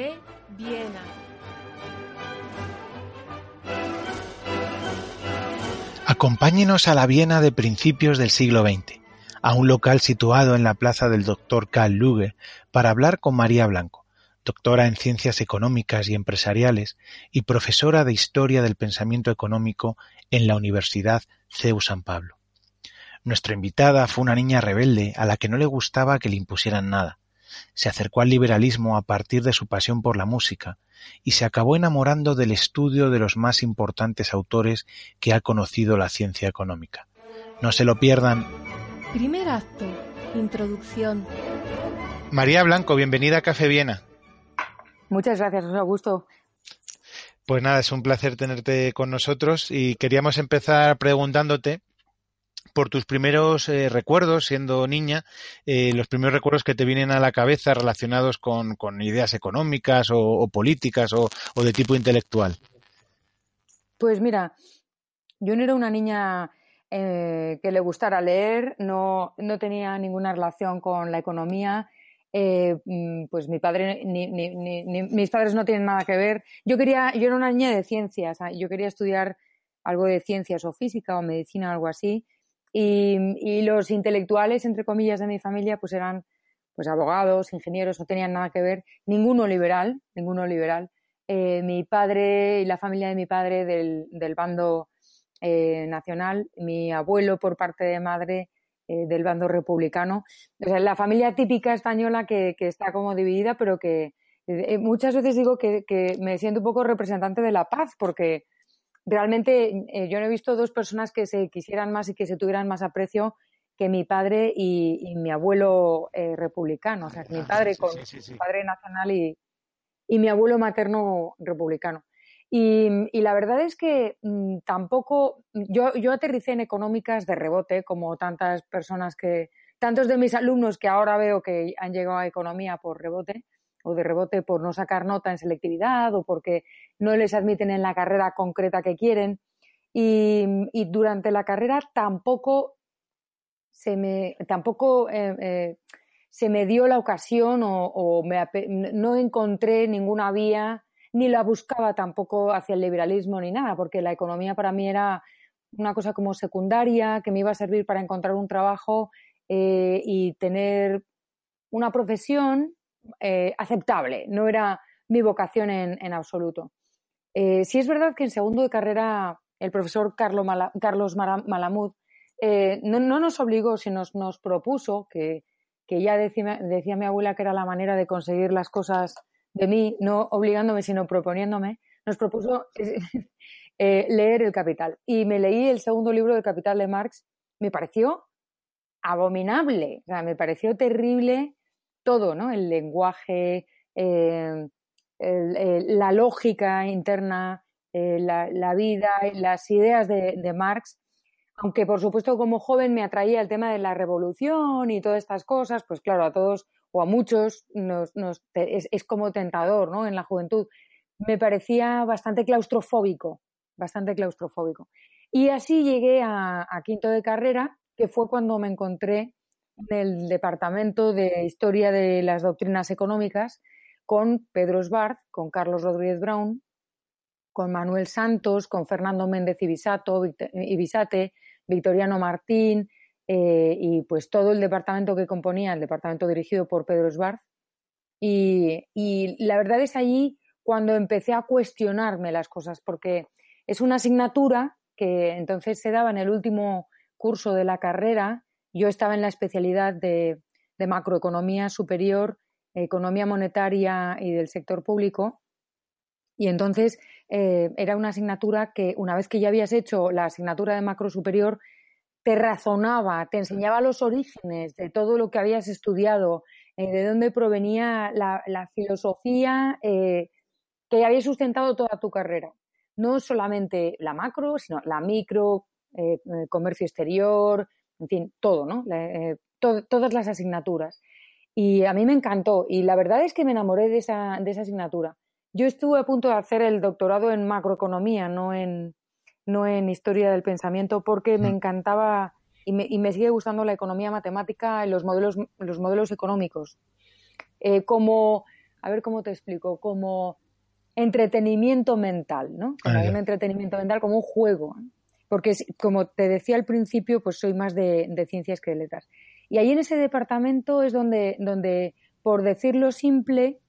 Café Viena. Acompáñenos a la Viena de principios del siglo XX, a un local situado en la plaza del Dr. Karl Luge, para hablar con María Blanco, doctora en Ciencias Económicas y Empresariales y profesora de Historia del Pensamiento Económico en la Universidad CEU San Pablo. Nuestra invitada fue una niña rebelde a la que no le gustaba que le impusieran nada. Se acercó al liberalismo a partir de su pasión por la música y se acabó enamorando del estudio de los más importantes autores que ha conocido la ciencia económica. No se lo pierdan. Primer acto. Introducción. María Blanco, bienvenida a Café Viena. Muchas gracias, José Augusto. Pues nada, es un placer tenerte con nosotros y queríamos empezar preguntándote por tus primeros eh, recuerdos siendo niña, eh, los primeros recuerdos que te vienen a la cabeza relacionados con, ideas económicas o, políticas o, de tipo intelectual. Pues mira, yo no era una niña eh, que le gustara leer, no, no tenía ninguna relación con la economía. Mm, pues mi padre ni, mis padres no tienen nada que ver. Yo quería, yo era una niña de ciencias, yo quería estudiar algo de ciencias o física o medicina o algo así y, los intelectuales, entre comillas, de mi familia, pues eran pues abogados, ingenieros, no tenían nada que ver, ninguno liberal, ninguno liberal. Eh, mi padre y la familia de mi padre del, del bando eh, nacional, mi abuelo por parte de madre eh, del bando republicano. O sea, la familia típica española que, que está como dividida, pero que muchas veces digo que, que, me siento un poco representante de la paz, porque realmente eh, yo no he visto dos personas que se quisieran más y que se tuvieran más aprecio que mi padre y, mi abuelo eh, republicano, o sea, mi padre con mi padre nacional y, mi abuelo materno republicano. Y, la verdad es que mm, tampoco, yo, yo aterricé en económicas de rebote, como tantas personas que, tantos de mis alumnos que ahora veo que han llegado a economía por rebote, o de rebote por no sacar nota en selectividad o porque no les admiten en la carrera concreta que quieren. Y, durante la carrera tampoco se me, tampoco, eh, eh, se me dio la ocasión o, no encontré ninguna vía, ni la buscaba tampoco hacia el liberalismo ni nada, porque la economía para mí era una cosa como secundaria, que me iba a servir para encontrar un trabajo eh, y tener una profesión eh, aceptable, no era mi vocación en, absoluto. Eh, sí es verdad que en segundo de carrera el profesor Carlos, Malamud eh, no, nos obligó, sino nos, propuso, que, ya decía, decía, mi abuela que era la manera de conseguir las cosas de mí, no obligándome, sino proponiéndome, nos propuso leer El Capital. Y me leí el segundo libro de Capital de Marx, me pareció abominable, me pareció terrible todo, ¿no? El lenguaje, eh, la lógica interna, eh, la, vida, las ideas de, Marx. Aunque, por supuesto, como joven me atraía el tema de la revolución y todas estas cosas, pues claro, a todos o a muchos es, como tentador, ¿no? En la juventud. Me parecía bastante claustrofóbico, bastante claustrofóbico. Y así llegué a quinto de carrera, que fue cuando me encontré del Departamento de Historia de las Doctrinas Económicas con Pedro Sbarth, con Carlos Rodríguez Brown, con Manuel Santos, con Fernando Méndez Ibisate, Victoriano Martín eh, y pues todo el departamento que componía, el departamento dirigido por Pedro Sbarth. Y, y la verdad es allí cuando empecé a cuestionarme las cosas, porque es una asignatura que entonces se daba en el último curso de la carrera yo estaba en la especialidad de, macroeconomía superior, economía monetaria y del sector público. Y entonces eh, era una asignatura que una vez que ya habías hecho la asignatura de macro superior, te razonaba, te enseñaba los orígenes de todo lo que habías estudiado, eh, de dónde provenía la, filosofía eh, que había sustentado toda tu carrera. No solamente la macro, sino la micro, comercio exterior, en fin, todo, ¿no? Eh, todas las asignaturas. Y a mí me encantó y la verdad es que me enamoré de esa, de esa asignatura. Yo estuve a punto de hacer el doctorado en macroeconomía, no en, no en historia del pensamiento, porque me encantaba y me, y me, sigue gustando la economía matemática y los modelos, los modelos económicos. Eh, como a ver cómo te explico, como entretenimiento mental, ¿no? Como Ah, un entretenimiento mental, como un juego. Porque, como te decía al principio, pues soy más de, de ciencias que de letras. Y ahí en ese departamento es donde, donde, por decirlo simple,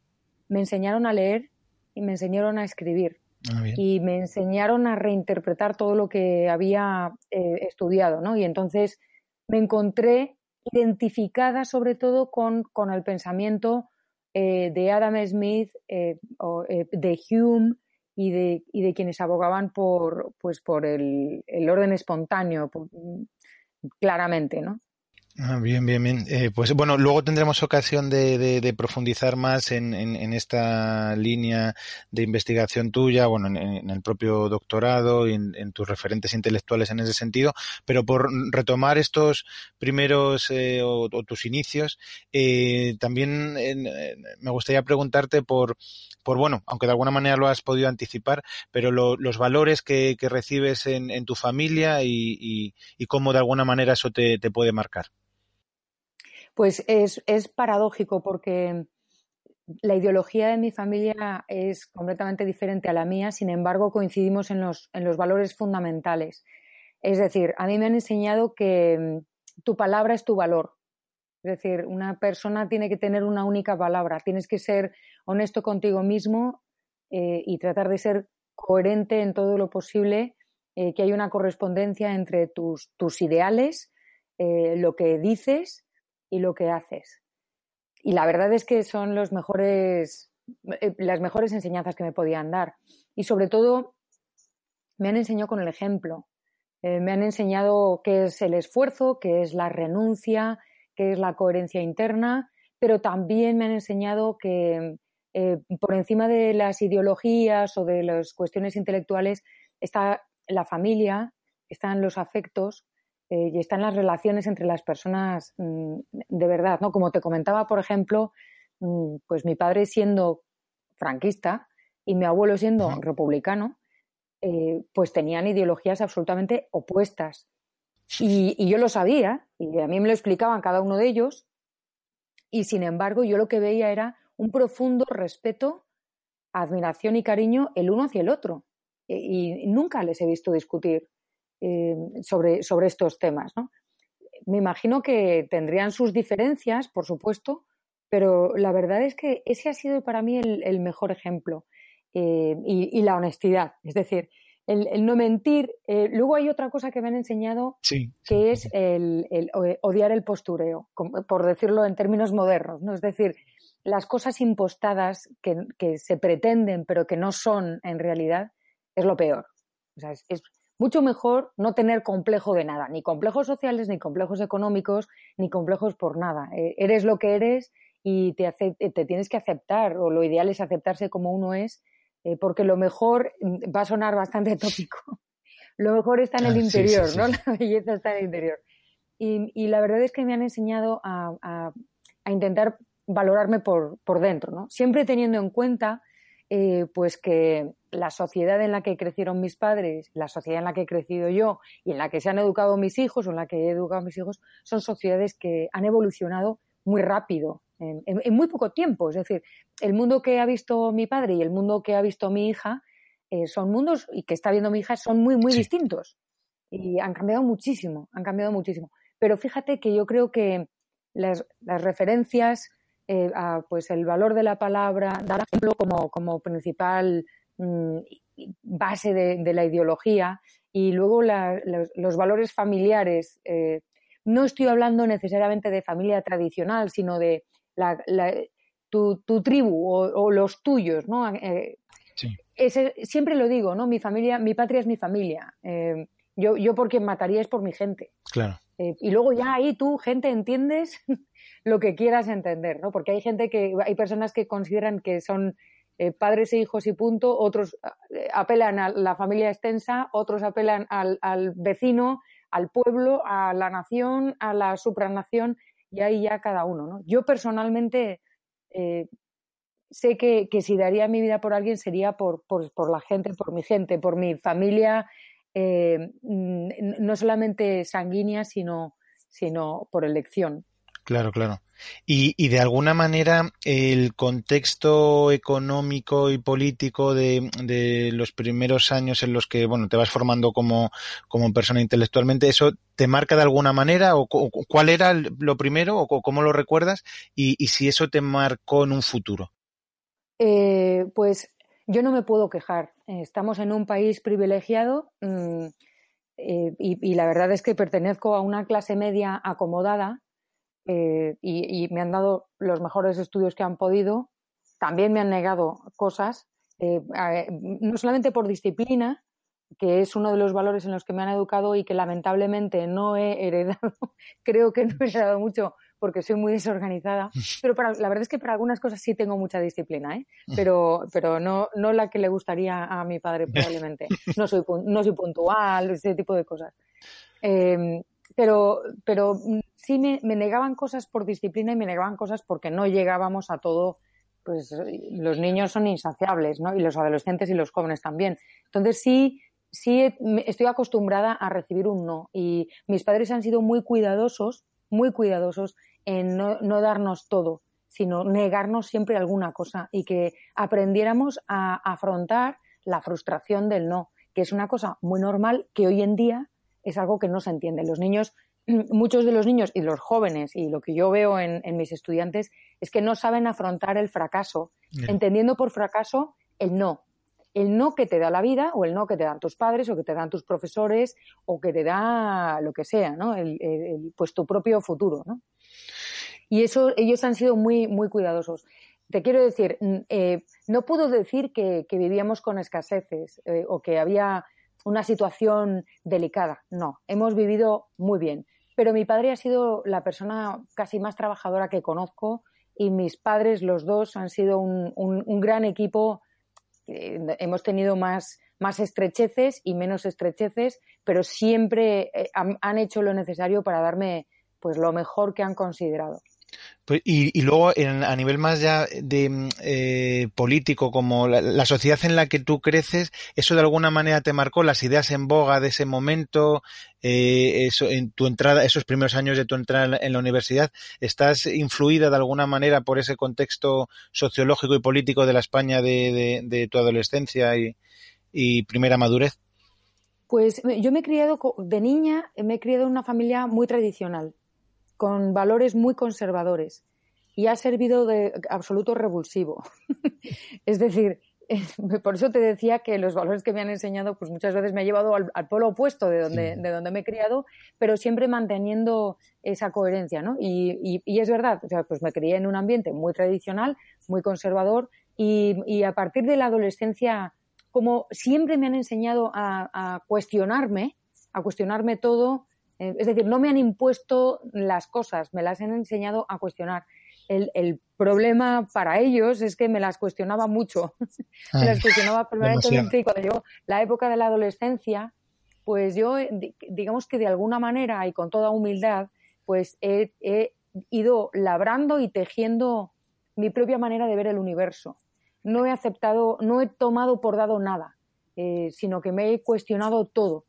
me enseñaron a leer y me enseñaron a escribir Ah, y me enseñaron a reinterpretar todo lo que había eh, estudiado, ¿no? Y entonces me encontré identificada sobre todo con, con el pensamiento eh, de Adam Smith, eh, o, eh, de Hume y de, y de quienes abogaban por, pues, por el, el orden espontáneo, por- claramente, ¿no? Ah, bien, bien, bien. Eh, pues bueno, luego tendremos ocasión de, profundizar más en, esta línea de investigación tuya, bueno, en, el propio doctorado y en, tus referentes intelectuales en ese sentido, pero por retomar estos primeros eh, o, tus inicios, eh, también me gustaría preguntarte por, por, bueno, aunque de alguna manera lo has podido anticipar, pero lo- los valores que, recibes en, tu familia y, cómo de alguna manera eso te puede marcar. Pues es, es paradójico porque la ideología de mi familia es completamente diferente a la mía, sin embargo coincidimos en los, en los valores fundamentales. Es decir, a mí me han enseñado que mm, tu palabra es tu valor. Es decir, una persona tiene que tener una única palabra, tienes que ser honesto contigo mismo eh, y tratar de ser coherente en todo lo posible, eh, que hay una correspondencia entre tus, tus ideales, eh, lo que dices y lo que haces. Y la verdad es que son los mejores, eh, las mejores enseñanzas que me podían dar. Y sobre todo, me han enseñado con el ejemplo. Eh, me han enseñado qué es el esfuerzo, qué es la renuncia, qué es la coherencia interna, pero también me han enseñado que eh, por encima de las ideologías o de las cuestiones intelectuales está la familia, están los afectos eh, y están las relaciones entre las personas mm, de verdad, ¿no? Como te comentaba, por ejemplo, mm, pues mi padre siendo franquista y mi abuelo siendo republicano, eh, pues tenían ideologías absolutamente opuestas. Y, y yo lo sabía, y a mí me lo explicaban cada uno de ellos, y sin embargo yo lo que veía era un profundo respeto, admiración y cariño el uno hacia el otro. Y, y nunca les he visto discutir eh, sobre, sobre estos temas. ¿no? Me imagino que tendrían sus diferencias, por supuesto, pero la verdad es que ese ha sido para mí el, el mejor ejemplo. Eh, y, y, la honestidad, es decir, el, el no mentir. Eh, luego hay otra cosa que me han enseñado Sí, que es el, el odiar el postureo, por decirlo en términos modernos, ¿no? Es decir, las cosas impostadas que, que, se pretenden pero que no son en realidad es lo peor. O sea, es, es, mucho mejor no tener complejo de nada, ni complejos sociales, ni complejos económicos, ni complejos por nada. Eh, eres lo que eres y te, te, tienes que aceptar, o lo ideal es aceptarse como uno es, eh, porque lo mejor va a sonar bastante tópico. lo mejor está en el Ah, interior, sí, sí, ¿no? sí. La belleza está en el interior. Y, y, la verdad es que me han enseñado a, a, a intentar valorarme por, por, dentro, ¿no? Siempre teniendo en cuenta eh, pues que la sociedad en la que crecieron mis padres, la sociedad en la que he crecido yo y en la que se han educado mis hijos o en la que he educado a mis hijos, son sociedades que han evolucionado muy rápido, en, en, en muy poco tiempo. Es decir, el mundo que ha visto mi padre y el mundo que ha visto mi hija eh, son mundos, y que está viendo mi hija, son muy, muy Sí. distintos. Y han cambiado muchísimo, han cambiado muchísimo. Pero fíjate que yo creo que las, las referencias eh, a pues el valor de la palabra, dar ejemplo como, como principal mm, base de, de, la ideología y luego la, los, los, valores familiares. Eh, no estoy hablando necesariamente de familia tradicional, sino de la, la, tu, tu, tribu o, o, los tuyos, ¿no? Eh, sí. ese, siempre lo digo, ¿no? Mi familia, mi patria es mi familia. Eh, yo, yo por quien mataría es por mi gente. Claro. Eh, y luego ya ahí tú, gente, entiendes lo que quieras entender, ¿no? Porque hay gente que, hay personas que consideran que son eh, padres e hijos y punto, otros eh, apelan a la familia extensa, otros apelan al, vecino, al pueblo, a la nación, a la supranación, y ahí ya cada uno, ¿no? Yo personalmente sé que, que, si daría mi vida por alguien sería por, por, por la gente, por mi gente, por mi familia, eh, no solamente sanguínea, sino, sino por elección. Claro, claro. Y, y, de alguna manera el contexto económico y político de, de, los primeros años en los que bueno te vas formando como, como persona intelectualmente, ¿eso te marca de alguna manera? ¿O, cuál era lo primero? ¿O cómo lo recuerdas? Y, y si eso te marcó en un futuro. Eh, pues yo no me puedo quejar. Estamos en un país privilegiado mmm, eh, y, la verdad es que pertenezco a una clase media acomodada eh, y, me han dado los mejores estudios que han podido. También me han negado cosas, eh, no solamente por disciplina, que es uno de los valores en los que me han educado y que lamentablemente no he heredado. Creo que no he heredado mucho porque soy muy desorganizada, pero para, la verdad es que para algunas cosas sí tengo mucha disciplina, ¿eh? pero, pero no, no la que le gustaría a mi padre probablemente. No soy, no soy puntual, ese tipo de cosas. Eh, pero, pero sí me, me, negaban cosas por disciplina y me negaban cosas porque no llegábamos a todo. Pues los niños son insaciables, ¿no? Y los adolescentes y los jóvenes también. Entonces sí, sí estoy acostumbrada a recibir un no. Y mis padres han sido muy cuidadosos, muy cuidadosos en no, no darnos todo, sino negarnos siempre alguna cosa y que aprendiéramos a afrontar la frustración del no, que es una cosa muy normal que hoy en día es algo que no se entiende. Los niños, muchos de los niños y los jóvenes, y lo que yo veo en, en mis estudiantes, es que no saben afrontar el fracaso, Bien. entendiendo por fracaso el no. El no que te da la vida, o el no que te dan tus padres, o que te dan tus profesores, o que te da lo que sea, ¿no? El, el, el, pues tu propio futuro, ¿no? Y eso, ellos han sido muy, cuidadosos. Te quiero decir, eh, no puedo decir que, vivíamos con escaseces eh, o que había una situación delicada. No, hemos vivido muy bien. Pero mi padre ha sido la persona casi más trabajadora que conozco y mis padres, los dos, han sido un, gran equipo. Eh, hemos tenido más, más estrecheces y menos estrecheces, pero siempre eh, han, hecho lo necesario para darme pues lo mejor que han considerado. Pues, y, y, luego en, a nivel más ya de eh, político, como la, sociedad en la que tú creces, eso de alguna manera te marcó las ideas en boga de ese momento, eh, en tu entrada, esos primeros años de tu entrada en la universidad, ¿estás influida de alguna manera por ese contexto sociológico y político de la España de, tu adolescencia y, y primera madurez? Pues yo me he criado de niña, me he criado en una familia muy tradicional con valores muy conservadores y ha servido de absoluto revulsivo. es decir, por eso te decía que los valores que me han enseñado, pues muchas veces me ha llevado al, al polo opuesto de donde, sí. de donde me he criado, pero siempre manteniendo esa coherencia, ¿no? Y, y, y, es verdad, o sea, pues me crié en un ambiente muy tradicional, muy conservador, y, y a partir de la adolescencia, como siempre me han enseñado a, a cuestionarme, a cuestionarme todo, eh, es decir, no me han impuesto las cosas, me las han enseñado a cuestionar. El, el problema para ellos es que me las cuestionaba mucho. me las cuestionaba permanentemente y cuando llegó la época de la adolescencia, pues yo, digamos que de alguna manera y con toda humildad, pues he, he ido labrando y tejiendo mi propia manera de ver el universo. No he aceptado, no he tomado por dado nada, eh, sino que me he cuestionado todo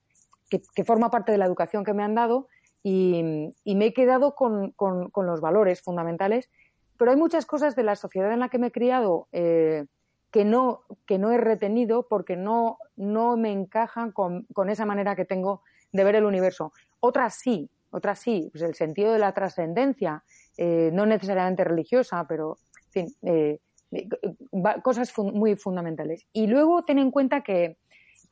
que, forma parte de la educación que me han dado y, me he quedado con, los valores fundamentales. Pero hay muchas cosas de la sociedad en la que me he criado eh, que, no, que no he retenido porque no, no me encajan con, esa manera que tengo de ver el universo. Otras sí, otras sí, pues el sentido de la trascendencia, eh, no necesariamente religiosa, pero eh, cosas muy fundamentales. Y luego ten en cuenta que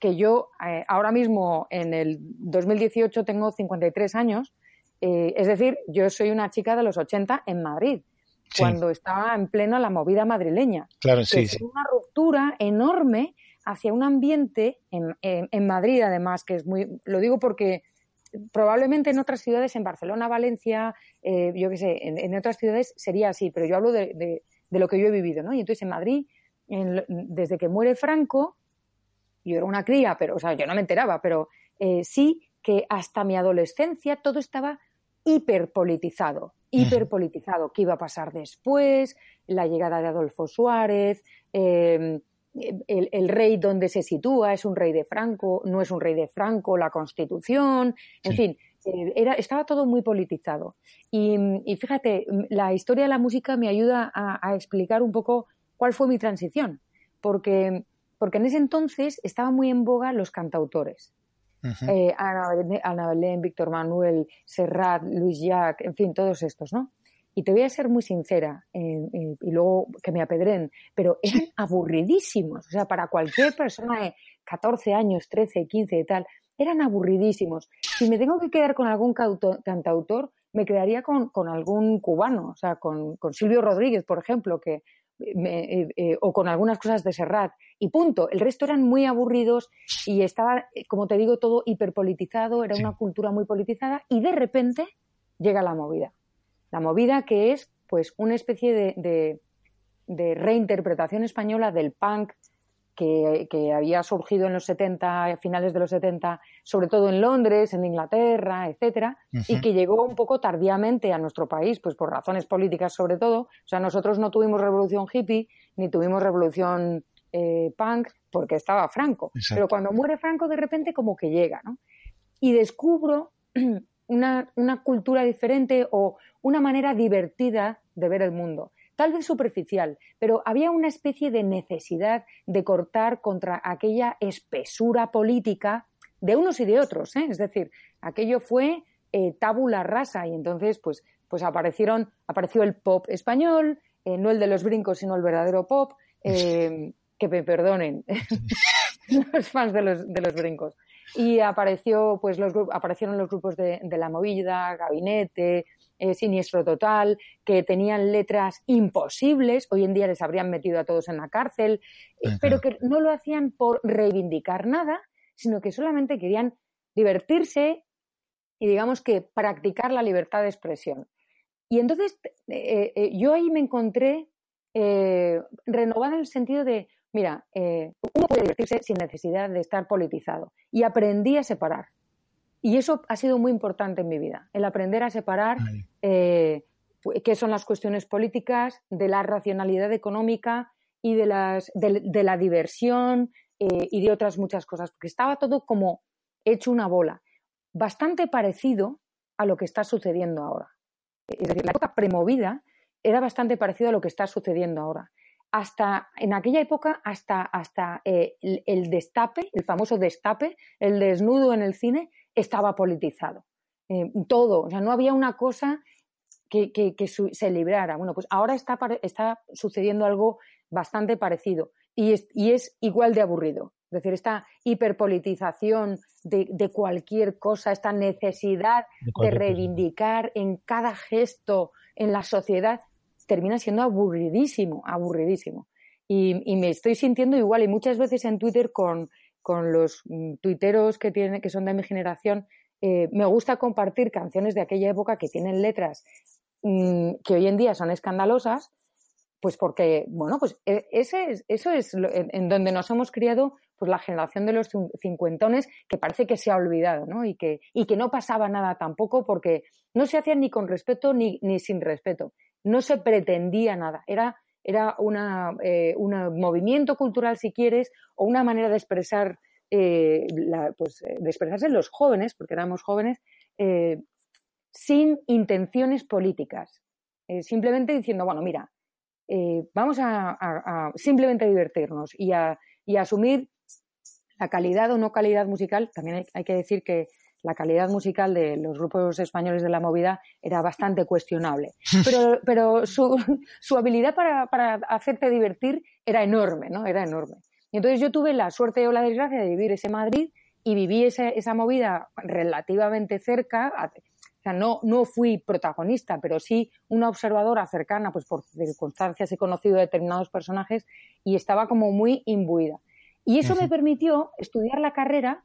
que yo eh, ahora mismo en el 2018 tengo 53 años, eh, es decir, yo soy una chica de los 80 en Madrid, sí. cuando estaba en plena la movida madrileña. Claro, sí, es sí. una ruptura enorme hacia un ambiente en, en, en, Madrid, además, que es muy, lo digo porque probablemente en otras ciudades, en Barcelona, Valencia, eh, yo qué sé, en, en, otras ciudades sería así, pero yo hablo de, de, de, lo que yo he vivido, ¿no? Y entonces en Madrid, en, desde que muere Franco, yo era una cría, pero, o sea, yo no me enteraba, pero eh, sí que hasta mi adolescencia todo estaba hiperpolitizado, hiperpolitizado. ¿Qué iba a pasar después? La llegada de Adolfo Suárez, eh, el, el, rey donde se sitúa, es un rey de Franco, no es un rey de Franco, la constitución, en sí. fin, eh, era, estaba todo muy politizado. Y, fíjate, la historia de la música me ayuda a, explicar un poco cuál fue mi transición, porque, porque en ese entonces estaban muy en boga los cantautores. Eh, Ana, Belén, Víctor Manuel, Serrat, Luis Jacques, en fin, todos estos, ¿no? Y te voy a ser muy sincera, y luego que me apedren, pero eran aburridísimos. O sea, para cualquier persona de 14 años, 13, 15 y tal, eran aburridísimos. Si me tengo que quedar con algún cantautor, me quedaría con, algún cubano, o sea, con, Silvio Rodríguez, por ejemplo, que eh, eh, o con algunas cosas de Serrat, y punto. El resto eran muy aburridos y estaba, como te digo, todo hiperpolitizado, era una cultura muy politizada, y de repente llega la movida. La movida que es, pues, una especie de, de reinterpretación española del punk, que, había surgido en los 70, finales de los 70, sobre todo en Londres, en Inglaterra, etcétera, y que llegó un poco tardíamente a nuestro país, pues por razones políticas sobre todo. O sea, nosotros no tuvimos revolución hippie ni tuvimos revolución eh, punk porque estaba Franco. Pero cuando muere Franco, de repente como que llega, ¿no? Y descubro una, una cultura diferente o una manera divertida de ver el mundo tal vez superficial, pero había una especie de necesidad de cortar contra aquella espesura política de unos y de otros. ¿eh? Es decir, aquello fue eh, tabula rasa y entonces pues, pues aparecieron, apareció el pop español, eh, no el de los brincos, sino el verdadero pop, que me perdonen los fans de los, de los brincos. Y apareció, pues, los, aparecieron los grupos de, de la movida, Gabinete, eh, siniestro total, que tenían letras imposibles, hoy en día les habrían metido a todos en la cárcel, eh, pero que no lo hacían por reivindicar nada, sino que solamente querían divertirse y digamos que practicar la libertad de expresión. Y entonces eh, yo ahí me encontré renovada en el sentido de, mira, uno puede divertirse sin necesidad de estar politizado. Y aprendí a separar. Y eso ha sido muy importante en mi vida, el aprender a separar eh, qué son las cuestiones políticas de la racionalidad económica y de, las, de, la diversión eh, y de otras muchas cosas, porque estaba todo como hecho una bola, bastante parecido a lo que está sucediendo ahora. Es decir, la época premovida era bastante parecido a lo que está sucediendo ahora. Hasta en aquella época, hasta, hasta eh, el destape, el famoso destape, el desnudo en el cine, estaba politizado. Eh, todo, o sea, no había una cosa que, se librara. Bueno, pues ahora está, está sucediendo algo bastante parecido y es, y es, igual de aburrido. Es decir, esta hiperpolitización de, cualquier cosa, esta necesidad de, reivindicar en cada gesto en la sociedad, termina siendo aburridísimo, aburridísimo. Y, y, me estoy sintiendo igual y muchas veces en Twitter con, con los mm, tuiteros que, tienen, que son de mi generación, eh, me gusta compartir canciones de aquella época que tienen letras mm, que hoy en día son escandalosas, pues porque, bueno, pues e, ese es, eso es en, donde nos hemos criado pues la generación de los cincuentones que parece que se ha olvidado, ¿no? Y que, y que no pasaba nada tampoco porque no se hacía ni con respeto ni, ni sin respeto. No se pretendía nada. Era era una, eh, un movimiento cultural, si quieres, o una manera de expresar, eh, pues, eh, de expresarse los jóvenes, porque éramos jóvenes, sin intenciones políticas. simplemente diciendo, bueno, mira, vamos a, simplemente divertirnos y a, y asumir la calidad o no calidad musical. También hay que decir que la calidad musical de los grupos españoles de la movida era bastante cuestionable. Pero, pero su, su habilidad para, para, hacerte divertir era enorme, ¿no? Era enorme. Y entonces yo tuve la suerte o la desgracia de vivir ese Madrid y viví esa, esa movida relativamente cerca. O sea, no, no fui protagonista, pero sí una observadora cercana, pues por circunstancias he conocido determinados personajes y estaba como muy imbuida. Y eso me permitió estudiar la carrera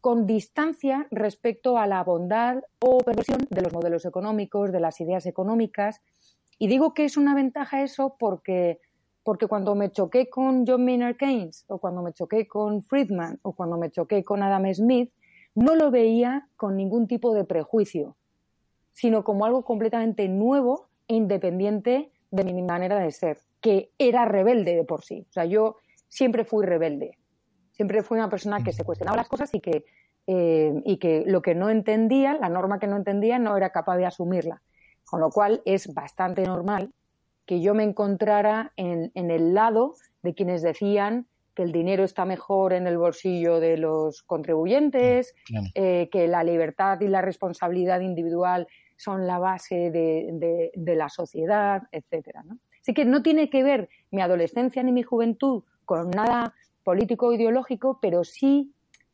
con distancia respecto a la bondad o perversión de los modelos económicos, de las ideas económicas. Y digo que es una ventaja eso porque, porque cuando me choqué con John Maynard Keynes, o cuando me choqué con Friedman, o cuando me choqué con Adam Smith, no lo veía con ningún tipo de prejuicio, sino como algo completamente nuevo e independiente de mi manera de ser, que era rebelde de por sí. O sea, yo siempre fui rebelde. Siempre fui una persona que se cuestionaba las cosas y que, eh, y que lo que no entendía, la norma que no entendía, no era capaz de asumirla. Con lo cual es bastante normal que yo me encontrara en, el lado de quienes decían que el dinero está mejor en el bolsillo de los contribuyentes, eh, que la libertad y la responsabilidad individual son la base de, la sociedad, etcétera. Así que no tiene que ver mi adolescencia ni mi juventud con nada político ideológico, pero sí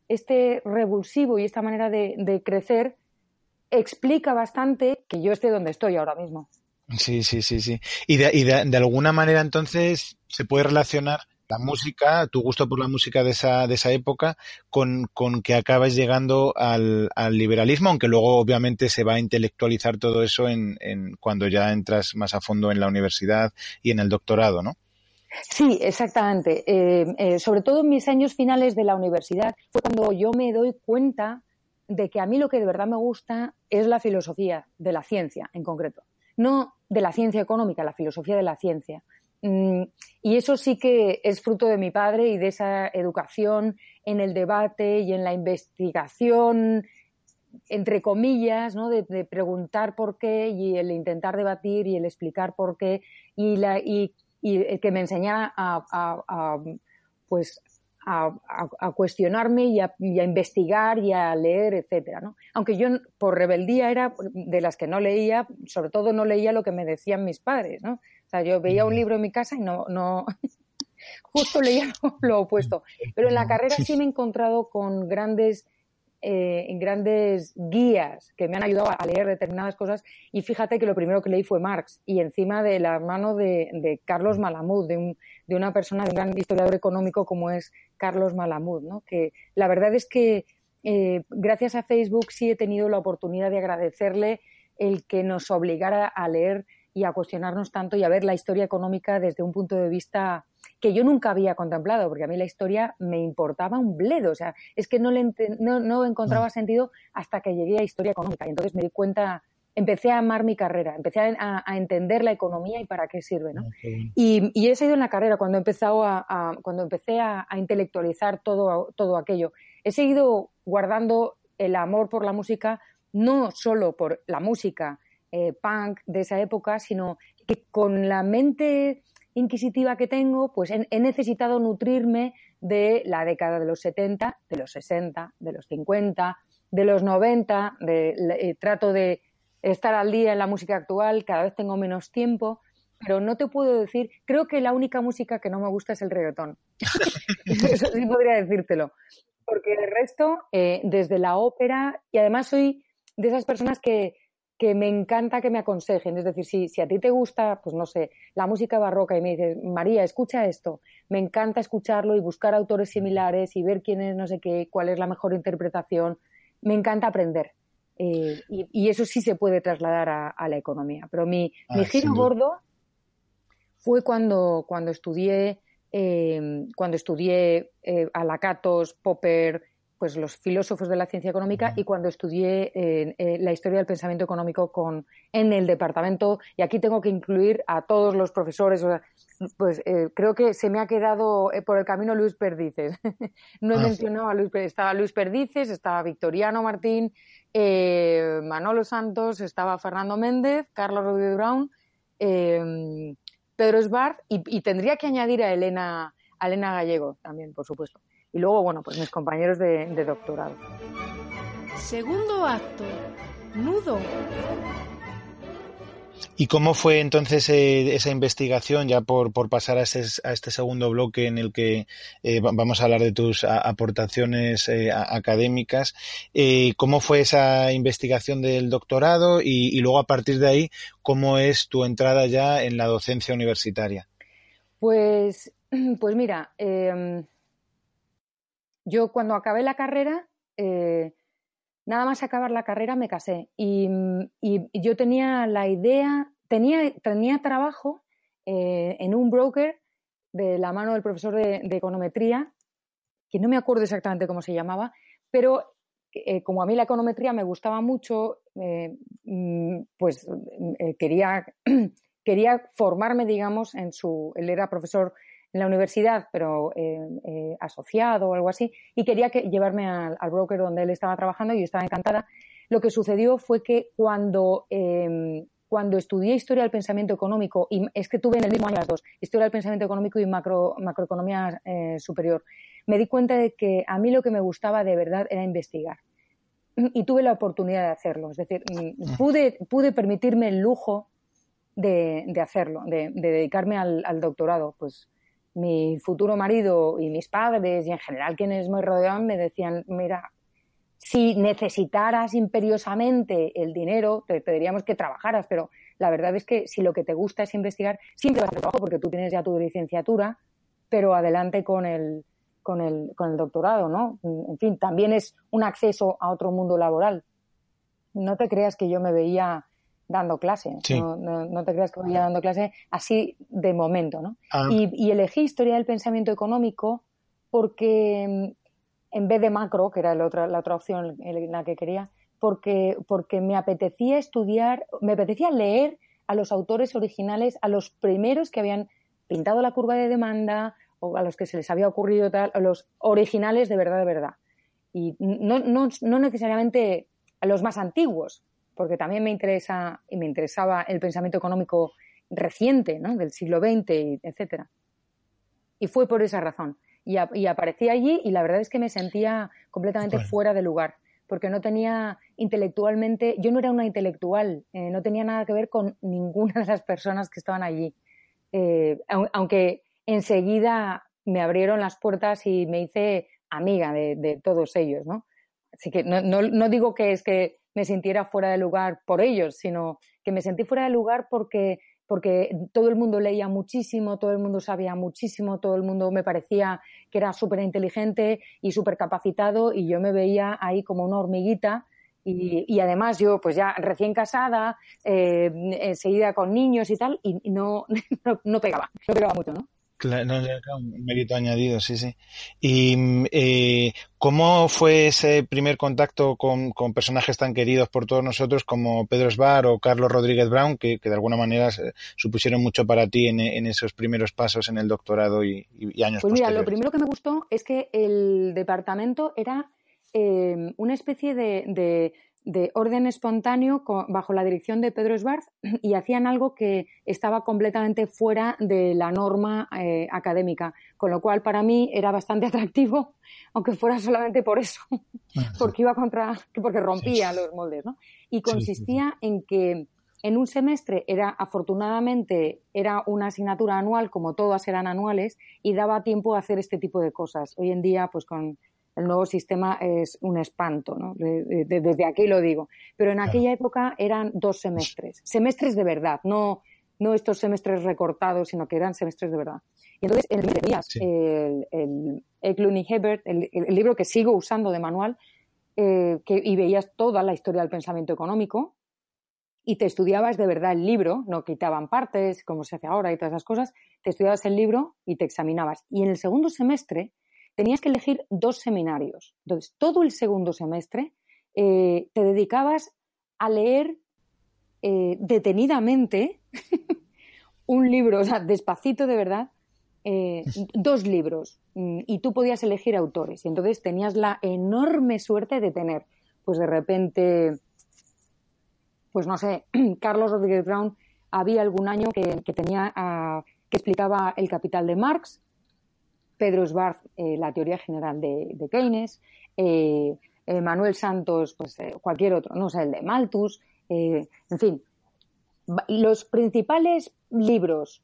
este revulsivo y esta manera de, crecer explica bastante que yo esté donde estoy ahora mismo. Sí, sí, sí, sí. Y de, de, alguna manera entonces se puede relacionar la música, tu gusto por la música de esa, de esa época, con, con que acabas llegando al, al, liberalismo, aunque luego obviamente se va a intelectualizar todo eso en, en, cuando ya entras más a fondo en la universidad y en el doctorado, ¿no? Sí, exactamente. Eh, eh, sobre todo en mis años finales de la universidad fue cuando yo me doy cuenta de que a mí lo que de verdad me gusta es la filosofía de la ciencia en concreto. No de la ciencia económica, la filosofía de la ciencia. Mm, y eso sí que es fruto de mi padre y de esa educación en el debate y en la investigación, entre comillas, ¿no? de, preguntar por qué y el intentar debatir y el explicar por qué y, la, y y que me enseñara a, pues a, cuestionarme y, a, investigar y a leer, etcétera, ¿no? Aunque yo por rebeldía era de las que no leía, sobre todo no leía lo que me decían mis padres, ¿no? O sea, yo veía un libro en mi casa y no, no justo leía lo opuesto. Pero en la carrera sí me he encontrado con grandes eh, en grandes guías que me han ayudado a leer determinadas cosas y fíjate que lo primero que leí fue Marx y encima de la mano de, Carlos Malamud, de, una persona, de un gran historiador económico como es Carlos Malamud, ¿no? que la verdad es que eh, gracias a Facebook sí he tenido la oportunidad de agradecerle el que nos obligara a leer y a cuestionarnos tanto y a ver la historia económica desde un punto de vista que yo nunca había contemplado, porque a mí la historia me importaba un bledo, o sea, es que no, le no, encontraba sentido hasta que llegué a historia económica y entonces me di cuenta, empecé a amar mi carrera, empecé a, entender la economía y para qué sirve, ¿no? Ah, y, y, he seguido en la carrera cuando, he empezado a, cuando empecé a, intelectualizar todo, todo aquello. He seguido guardando el amor por la música, no solo por la música eh, punk de esa época, sino que con la mente inquisitiva que tengo, pues he, necesitado nutrirme de la década de los 70, de los 60, de los 50, de los 90, de, eh, trato de estar al día en la música actual, cada vez tengo menos tiempo, pero no te puedo decir, creo que la única música que no me gusta es el reggaetón. Eso sí podría decírtelo. Porque el resto, eh, desde la ópera, y además soy de esas personas que que me encanta que me aconsejen. Es decir, si, si a ti te gusta, pues no sé, la música barroca y me dices, María, escucha esto, me encanta escucharlo y buscar autores similares y ver quién es, no sé qué, cuál es la mejor interpretación. Me encanta aprender. Eh, y, eso sí se puede trasladar a, la economía. Pero mi, mi ah, giro gordo fue cuando, cuando estudié, eh, cuando estudié eh, Alacatos, Popper, pues los filósofos de la ciencia económica y cuando estudié eh, la historia del pensamiento económico con, en el departamento, y aquí tengo que incluir a todos los profesores, pues eh, creo que se me ha quedado eh, por el camino Luis Perdices. no he ah, mencionado a Luis Perdices, estaba Luis Perdices, estaba Victoriano Martín, Manolo Santos, estaba Fernando Méndez, Carlos Rodríguez Brown, Pedro Esbar y, y, tendría que añadir a Elena, a Elena Gallego también, por supuesto y luego, bueno, pues mis compañeros de, doctorado. Segundo acto, nudo. ¿Y cómo fue entonces eh, esa investigación, ya por, por pasar a, este segundo bloque en el que eh, vamos a hablar de tus aportaciones eh, académicas? ¿Cómo fue esa investigación del doctorado y, luego a partir de ahí, cómo es tu entrada ya en la docencia universitaria? Pues, pues mira, em, yo cuando acabé la carrera, eh, nada más acabar la carrera me casé y, yo tenía la idea, tenía, tenía trabajo eh, en un broker de la mano del profesor de, econometría, que no me acuerdo exactamente cómo se llamaba, pero eh, como a mí la econometría me gustaba mucho, mm, pues quería, quería formarme, digamos, en su, él era profesor en la universidad, pero eh, eh, asociado o algo así, y quería que, llevarme al, broker donde él estaba trabajando y yo estaba encantada. Lo que sucedió fue que cuando, em, cuando estudié historia del pensamiento económico, y es que tuve en el mismo año las dos, historia del pensamiento económico y macro, macroeconomía eh, superior, me di cuenta de que a mí lo que me gustaba de verdad era investigar. Y tuve la oportunidad de hacerlo. Es decir, mm, pude, pude permitirme el lujo de, hacerlo, de, dedicarme al, al doctorado. Pues mi futuro marido y mis padres y en general quienes me rodeaban me decían, mira, si necesitaras imperiosamente el dinero, te pediríamos que trabajaras, pero la verdad es que si lo que te gusta es investigar, siempre vas a trabajo porque tú tienes ya tu licenciatura, pero adelante con el, con el, con el doctorado, ¿no? En fin, también es un acceso a otro mundo laboral. No te creas que yo me veía dando clase. No, te creas que voy dando clase así de momento, ¿no? Ah. Y, elegí historia del pensamiento económico porque mm, en vez de macro, que era la otra, la otra opción en la que quería, porque, porque me apetecía estudiar, me apetecía leer a los autores originales, a los primeros que habían pintado la curva de demanda o a los que se les había ocurrido tal, a los originales de verdad, de verdad. Y no, no, no necesariamente a los más antiguos, porque también me interesa y me interesaba el pensamiento económico reciente, ¿no? Del siglo XX, etcétera. Y fue por esa razón. Y, aparecí allí y la verdad es que me sentía completamente fuera de lugar, porque no tenía intelectualmente, yo no era una intelectual, eh, no tenía nada que ver con ninguna de las personas que estaban allí. Eh, aunque enseguida me abrieron las puertas y me hice amiga de, todos ellos, ¿no? Así que no, no digo que es que me sintiera fuera de lugar por ellos, sino que me sentí fuera de lugar porque, porque todo el mundo leía muchísimo, todo el mundo sabía muchísimo, todo el mundo me parecía que era súper inteligente y súper capacitado y yo me veía ahí como una hormiguita y, además yo, pues ya recién casada, eh, enseguida con niños y tal, y no, no, no, pegaba, no pegaba mucho, ¿no? No, un mérito añadido, sí, sí. ¿Y eh, cómo fue ese primer contacto con, personajes tan queridos por todos nosotros como Pedro Sbar o Carlos Rodríguez Brown, que, de alguna manera supusieron mucho para ti en, esos primeros pasos en el doctorado y, años Pues mira, lo primero que me gustó es que el departamento era eh, una especie de de orden espontáneo bajo la dirección de Pedro Esbarz y hacían algo que estaba completamente fuera de la norma eh, académica, con lo cual para mí era bastante atractivo, aunque fuera solamente por eso, porque iba contra, porque rompía los moldes, ¿no? Y consistía en que en un semestre era, afortunadamente, era una asignatura anual, como todas eran anuales, y daba tiempo a hacer este tipo de cosas. Hoy en día, pues con el nuevo sistema es un espanto, ¿no? desde aquí lo digo. Pero en aquella época eran dos semestres, semestres de verdad, no, no estos semestres recortados, sino que eran semestres de verdad. Y entonces, en el, el, el Hebert, el, libro que sigo usando de manual, eh, que, y veías toda la historia del pensamiento económico, y te estudiabas de verdad el libro, no quitaban partes, como se hace ahora y todas esas cosas, te estudiabas el libro y te examinabas. Y en el segundo semestre tenías que elegir dos seminarios. Entonces, todo el segundo semestre eh, te dedicabas a leer eh, detenidamente un libro, o sea, despacito de verdad, eh, dos libros mm, y tú podías elegir autores. Y entonces tenías la enorme suerte de tener, pues de repente, pues no sé, Carlos Rodríguez Brown había algún año que, tenía, ah, que explicaba el capital de Marx Pedro Sbarth, eh, la teoría general de, Keynes, eh, eh, Manuel Santos, pues cualquier otro, no sé, el de Malthus, en fin. Los principales libros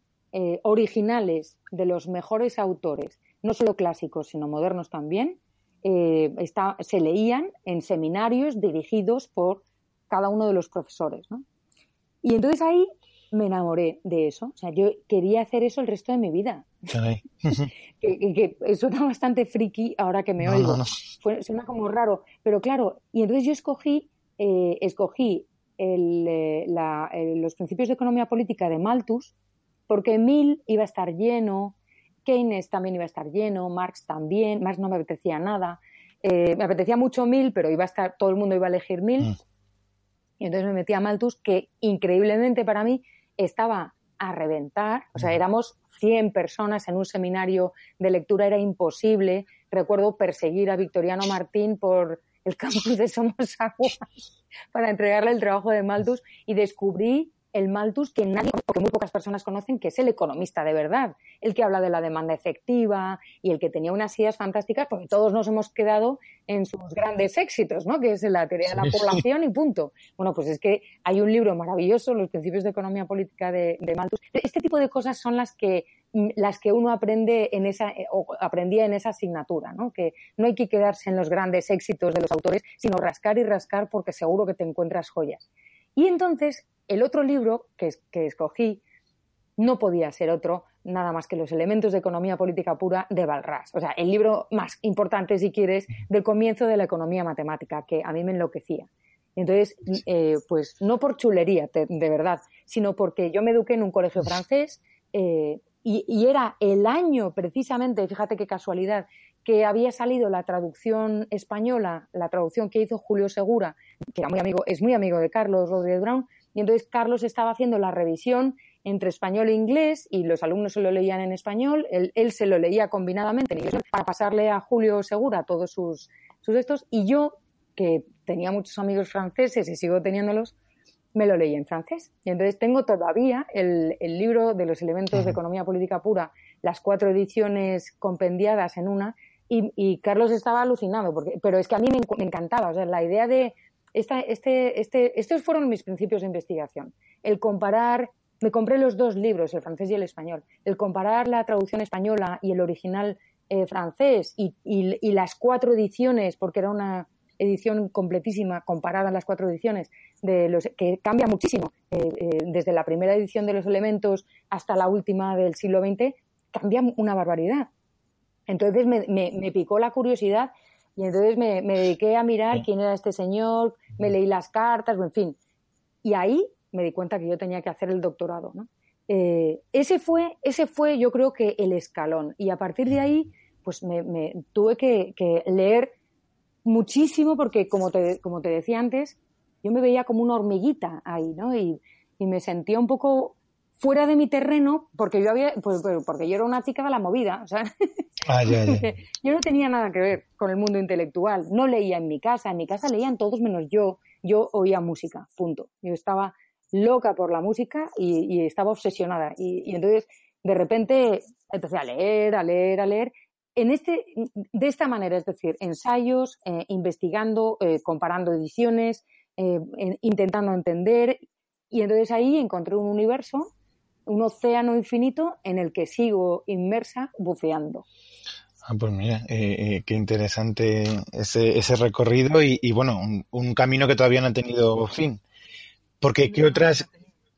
originales de los mejores autores, no solo clásicos, sino modernos también, se leían en seminarios dirigidos por cada uno de los profesores. Y entonces ahí me enamoré de eso. O sea, yo quería hacer eso el resto de mi vida. que, suena bastante friki ahora que me oigo. suena como raro. Pero claro, y entonces yo escogí, eh, escogí eh, los principios de economía política de Malthus, porque Mill iba a estar lleno, Keynes también iba a estar lleno, Marx también, Marx no me apetecía nada. Eh, me apetecía mucho Mill, pero iba a estar, todo el mundo iba a elegir Mill. Mm. Y entonces me metí a Malthus, que increíblemente para mí estaba a reventar. O sea, éramos 100 personas en un seminario de lectura, era imposible. Recuerdo perseguir a Victoriano Martín por el campus de Somos Agua para entregarle el trabajo de Malthus y descubrí el Malthus que nadie, porque muy pocas personas conocen, que es el economista de verdad, el que habla de la demanda efectiva y el que tenía unas ideas fantásticas, porque todos nos hemos quedado en sus grandes éxitos, ¿no? Que es la teoría de la población y punto. Bueno, pues es que hay un libro maravilloso, Los principios de economía política de, Malthus. Este tipo de cosas son las que las que uno aprende en esa o aprendía en esa asignatura, ¿no? Que no hay que quedarse en los grandes éxitos de los autores, sino rascar y rascar porque seguro que te encuentras joyas. Y entonces el otro libro que, escogí no podía ser otro nada más que los elementos de economía política pura de Balras. O sea, el libro más importante, si quieres, del comienzo de la economía matemática, que a mí me enloquecía. Entonces, eh, pues no por chulería, de verdad, sino porque yo me eduqué en un colegio francés eh, y, y, era el año precisamente, fíjate qué casualidad, que había salido la traducción española, la traducción que hizo Julio Segura, que era muy amigo, es muy amigo de Carlos Rodríguez Brown, y entonces Carlos estaba haciendo la revisión entre español e inglés y los alumnos se lo leían en español, él, se lo leía combinadamente en inglés para pasarle a Julio Segura todos sus, sus textos y yo, que tenía muchos amigos franceses y sigo teniéndolos, me lo leí en francés. Y entonces tengo todavía el, libro de los elementos de economía política pura, las cuatro ediciones compendiadas en una, y, Carlos estaba alucinado, porque, pero es que a mí me, encantaba, o sea, la idea de este, este, estos fueron mis principios de investigación. El comparar, me compré los dos libros, el francés y el español, el comparar la traducción española y el original eh, francés y, las cuatro ediciones, porque era una edición completísima comparada a las cuatro ediciones, de los, que cambia muchísimo, eh, eh, desde la primera edición de los elementos hasta la última del siglo XX, cambia una barbaridad. Entonces me, me picó la curiosidad y entonces me, dediqué a mirar quién era este señor, me leí las cartas, en fin. Y ahí me di cuenta que yo tenía que hacer el doctorado. ¿no? Eh, ese, fue, ese fue, yo creo que el escalón. Y a partir de ahí, pues me, tuve que, leer muchísimo porque, como te, como te decía antes, yo me veía como una hormiguita ahí, ¿no? Y, y me sentía un poco fuera de mi terreno porque yo había pues, pues, porque yo era una chica de la movida o sea ah, yo no tenía nada que ver con el mundo intelectual. No leía en mi casa en mi casa leían todos menos yo. Yo oía música punto. Yo estaba loca por la música y, estaba obsesionada. Y, entonces de repente empecé a leer a leer a leer. En este de esta manera es decir ensayos eh, investigando eh, comparando ediciones eh, intentando entender. Y entonces ahí encontré un universo un océano infinito en el que sigo inmersa buceando. Ah, pues mira, eh, eh, qué interesante ese, ese recorrido y, bueno, un, camino que todavía no ha tenido fin. Porque ¿qué otras,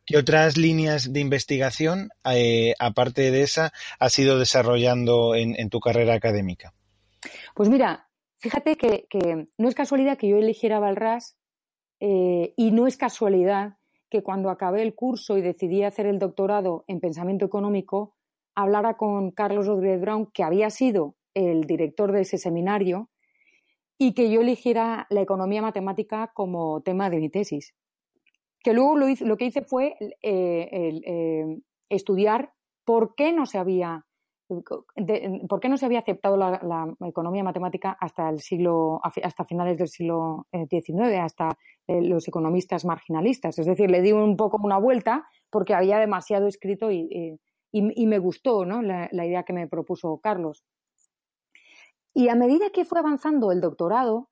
qué otras líneas de investigación, eh, aparte de esa, has ido desarrollando en, tu carrera académica? Pues mira, fíjate que, no es casualidad que yo eligiera Balras y no es casualidad que cuando acabé el curso y decidí hacer el doctorado en pensamiento económico, hablara con Carlos Rodríguez Brown, que había sido el director de ese seminario, y que yo eligiera la economía matemática como tema de mi tesis. Que luego lo, que hice fue eh, eh, estudiar por qué no se había ¿por qué no se había aceptado la, economía matemática hasta el siglo, hasta finales del siglo XIX, eh, hasta eh, los economistas marginalistas? Es decir, le di un poco una vuelta porque había demasiado escrito y, me gustó la, idea que me propuso Carlos. Y a medida que fue avanzando el doctorado,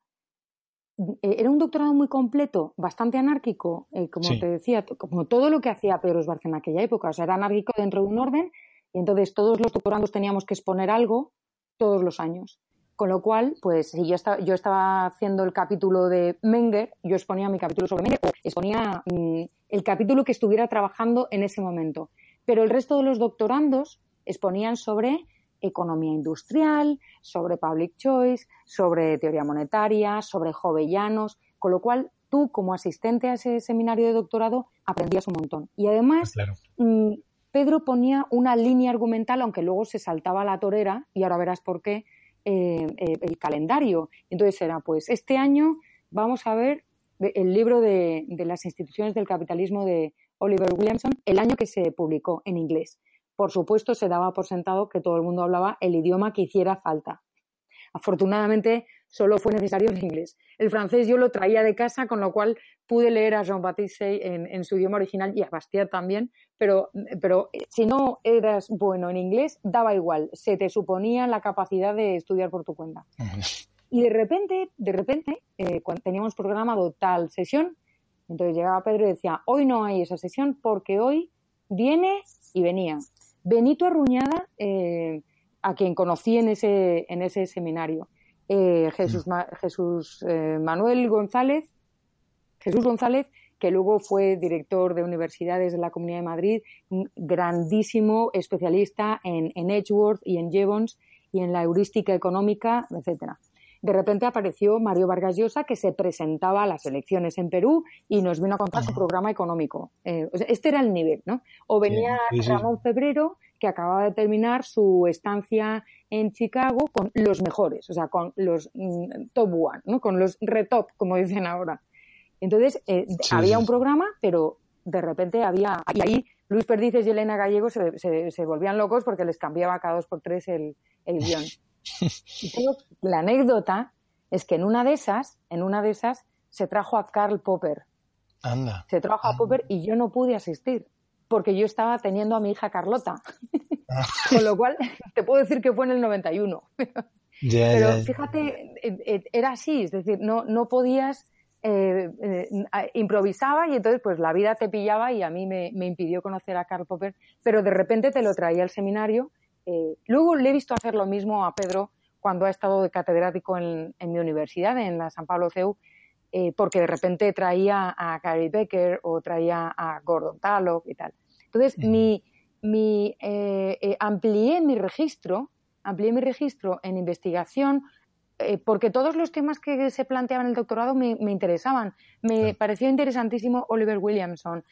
eh, era un doctorado muy completo, bastante anárquico, como te decía, como todo lo que hacía Pedro Esbarce en aquella época. O sea, era anárquico dentro de un orden y entonces todos los doctorandos teníamos que exponer algo todos los años. Con lo cual, pues si yo estaba, yo estaba haciendo el capítulo de Menger, yo exponía mi capítulo sobre Menger o exponía mm, el capítulo que estuviera trabajando en ese momento. Pero el resto de los doctorandos exponían sobre economía industrial, sobre public choice, sobre teoría monetaria, sobre jovellanos, con lo cual tú como asistente a ese seminario de doctorado aprendías un montón. Y además, mm, Pedro ponía una línea argumental, aunque luego se saltaba la torera, y ahora verás por qué, eh, eh, el calendario. Entonces era, pues, este año vamos a ver el libro de, las instituciones del capitalismo de Oliver Williamson, el año que se publicó en inglés. Por supuesto, se daba por sentado que todo el mundo hablaba el idioma que hiciera falta. Afortunadamente, solo fue necesario el inglés. El francés yo lo traía de casa, con lo cual pude leer a Jean-Baptiste en, en, su idioma original y a Bastiat también, pero, pero eh, si no eras bueno en inglés, daba igual, se te suponía la capacidad de estudiar por tu cuenta. Y de repente, de repente, eh, cuando teníamos programado tal sesión, entonces llegaba Pedro y decía, hoy no hay esa sesión porque hoy viene y venía. Benito Arruñada, eh, a quien conocí en ese, en ese seminario. Eh, Jesús, Jesús eh, Manuel González, Jesús González, que luego fue director de universidades de la Comunidad de Madrid, un grandísimo especialista en, en Edgeworth y en Jevons y en la heurística económica, etcétera de repente apareció Mario Vargas Llosa, que se presentaba a las elecciones en Perú y nos vino a contar su programa económico. Eh, este era el nivel, ¿no? O venía Ramón Febrero, que acababa de terminar su estancia en Chicago con los mejores, o sea, con los mm, top one, ¿no? Con los retop, como dicen ahora. Entonces, eh, había un programa, pero de repente había... Y ahí Luis Perdices y Elena Gallego se, se, volvían locos porque les cambiaba cada dos por tres el, el guion. Y la anécdota es que en una de esas, en una de esas, se trajo a Karl Popper. Anda. Se trajo a Popper y yo no pude asistir porque yo estaba teniendo a mi hija Carlota. Ah. Con lo cual, te puedo decir que fue en el 91. Pero fíjate, eh, eh, era así, es decir, no, no podías, eh, improvisaba y entonces pues la vida te pillaba y a mí me, me, impidió conocer a Karl Popper, pero de repente te lo traía al seminario eh, luego le he visto hacer lo mismo a Pedro cuando ha estado de catedrático en, mi universidad, en la San Pablo CEU, eh, porque de repente traía a Gary Becker o traía a Gordon Tallock y tal. Entonces, mi, mi, eh, amplié mi registro, amplié mi registro en investigación porque todos los temas que se planteaban en el doctorado me, interesaban. Me pareció interesantísimo Oliver Williamson,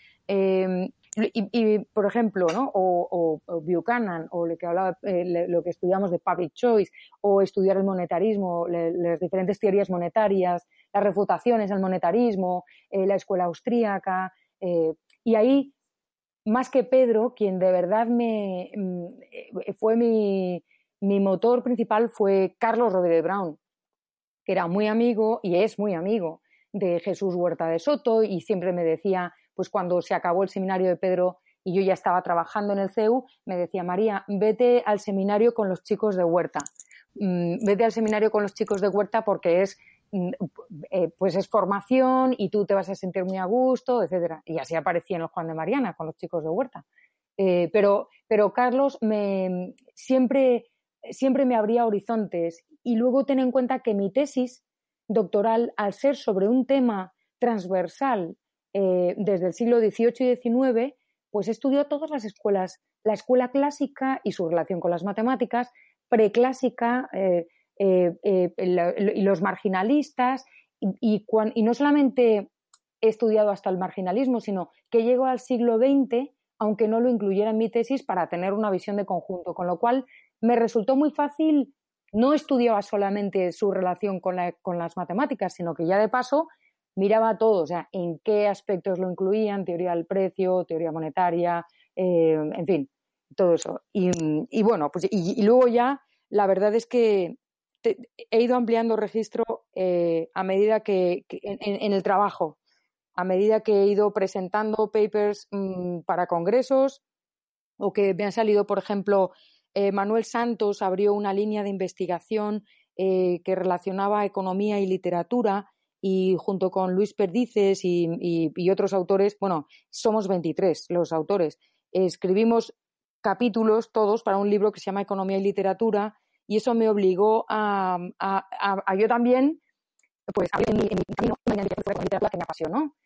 y, por ejemplo, ¿no? O, Buchanan, o lo que hablaba, eh, lo que estudiamos de public choice, o estudiar el monetarismo, las diferentes teorías monetarias, las refutaciones al monetarismo, eh, la escuela austríaca, eh, y ahí, más que Pedro, quien de verdad me mm, fue mi, motor principal fue Carlos Rodríguez Brown, que era muy amigo y es muy amigo de Jesús Huerta de Soto y siempre me decía, pues cuando se acabó el seminario de Pedro y yo ya estaba trabajando en el CEU, me decía, María, vete al seminario con los chicos de Huerta. Mm, vete al seminario con los chicos de Huerta porque es eh, pues es formación y tú te vas a sentir muy a gusto, etcétera. Y así aparecía en el Juan de Mariana con los chicos de Huerta. Eh, pero, pero Carlos me, siempre, siempre me abría horizontes y luego ten en cuenta que mi tesis doctoral, al ser sobre un tema transversal eh, desde el siglo XVIII y XIX, pues estudió todas las escuelas, la escuela clásica y su relación con las matemáticas, preclásica eh, y los marginalistas, y, no solamente he estudiado hasta el marginalismo, sino que llego al siglo XX, aunque no lo incluyera en mi tesis, para tener una visión de conjunto, con lo cual me resultó muy fácil, no estudiaba solamente su relación con las matemáticas, sino que ya de paso miraba todo, o sea, en qué aspectos lo incluían, teoría del precio, teoría monetaria, eh, en fin, todo eso. Y, bueno, pues y, luego ya la verdad es que he ido ampliando registro eh, a medida que, en, el trabajo, a medida que he ido presentando papers mm, para congresos o que me han salido, por ejemplo, eh, Manuel Santos abrió una línea de investigación que relacionaba economía y literatura y junto con Luis Perdices y, otros autores, bueno, somos 23 los autores, escribimos capítulos todos para un libro que se llama Economía y Literatura y eso me obligó a, a, yo también, pues, a en mi, camino una que me apasionó.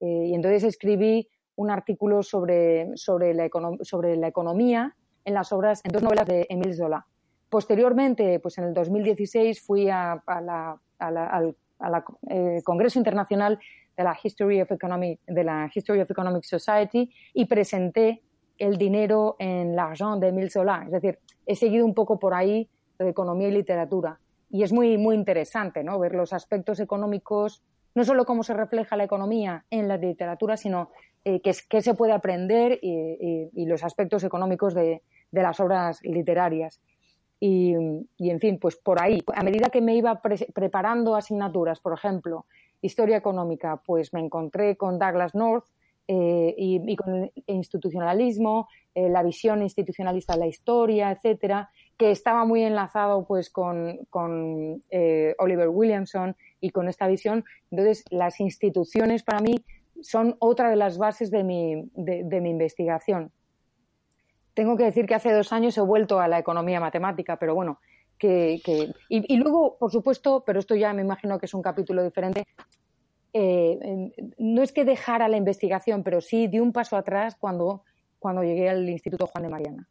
Eh, y entonces escribí un artículo sobre, sobre, la sobre la economía en las obras, en dos novelas de Émile Zola. Posteriormente, pues en el 2016 fui a, la, al al eh, Congreso Internacional de la History of Economic, de la History of Economic Society y presenté el dinero en l'argent de Emile Zola. Es decir, he seguido un poco por ahí economía y literatura. Y es muy, muy interesante ¿no? ver los aspectos económicos, no solo cómo se refleja la economía en la literatura, sino eh, qué, se puede aprender y, los aspectos económicos de, las obras literarias. Y, en fin, pues por ahí, a medida que me iba preparando asignaturas, por ejemplo, historia económica, pues me encontré con Douglas North eh, y, con el institucionalismo, eh, la visión institucionalista de la historia, etcétera, que estaba muy enlazado pues con, eh, Oliver Williamson y con esta visión. Entonces, las instituciones para mí son otra de las bases de mi, de, mi investigación. Tengo que decir que hace dos años he vuelto a la economía matemática, pero bueno, que, y, luego, por supuesto, pero esto ya me imagino que es un capítulo diferente, eh, no es que dejara la investigación, pero sí di un paso atrás cuando, cuando llegué al Instituto Juan de Mariana.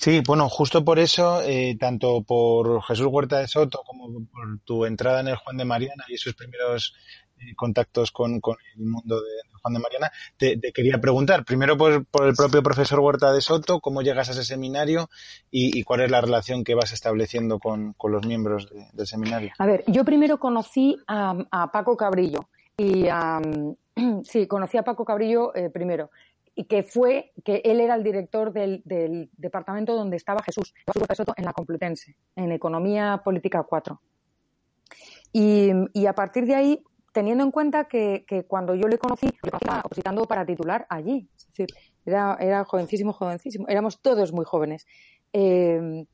Sí, bueno, justo por eso, eh, tanto por Jesús Huerta de Soto como por tu entrada en el Juan de Mariana y esos primeros eh, contactos con, el mundo de, Juan de Mariana, te, quería preguntar, primero por, por, el propio profesor Huerta de Soto, cómo llegas a ese seminario y, cuál es la relación que vas estableciendo con, los miembros del seminario. A ver, yo primero conocí a, Paco Cabrillo y sí, conocí a Paco Cabrillo eh, primero y que fue que él era el director del, departamento donde estaba Jesús, Soto en la Complutense, en Economía Política 4. Y, a partir de ahí, teniendo en cuenta que, cuando yo le conocí, le estaba opositando para titular allí. Es decir, era, era jovencísimo, jovencísimo. Éramos todos muy jóvenes. Eh,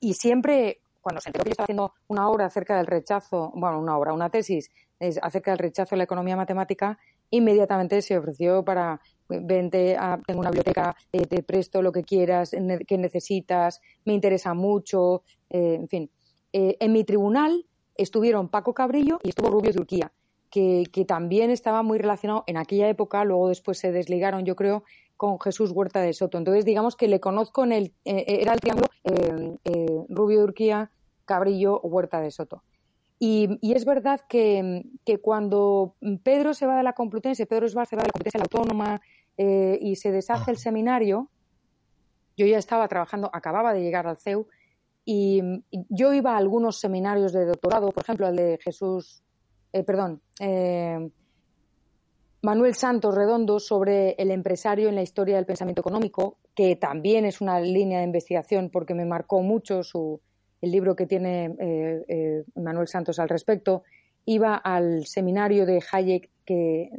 y siempre, cuando se enteró que yo estaba haciendo una obra acerca del rechazo, bueno, una obra, una tesis acerca del rechazo a la economía matemática, inmediatamente se ofreció para vente, a, tengo una biblioteca, eh, te presto lo que quieras, que necesitas, me interesa mucho, eh, en fin. Eh, en mi tribunal estuvieron Paco Cabrillo y estuvo Rubio Turquía, que, que, también estaba muy relacionado en aquella época, luego después se desligaron, yo creo, con Jesús Huerta de Soto. Entonces, digamos que le conozco en el, era el triángulo Rubio Turquía, Cabrillo, Huerta de Soto. Y, es verdad que, cuando Pedro se va de la Complutense, Pedro se va de la Complutense, la Autónoma, eh, y se deshace el seminario, yo ya estaba trabajando, acababa de llegar al CEU, y, yo iba a algunos seminarios de doctorado, por ejemplo, al de Jesús, eh, perdón, eh, Manuel Santos Redondo sobre el empresario en la historia del pensamiento económico, que también es una línea de investigación porque me marcó mucho su, el libro que tiene eh, eh, Manuel Santos al respecto, iba al seminario de Hayek, que,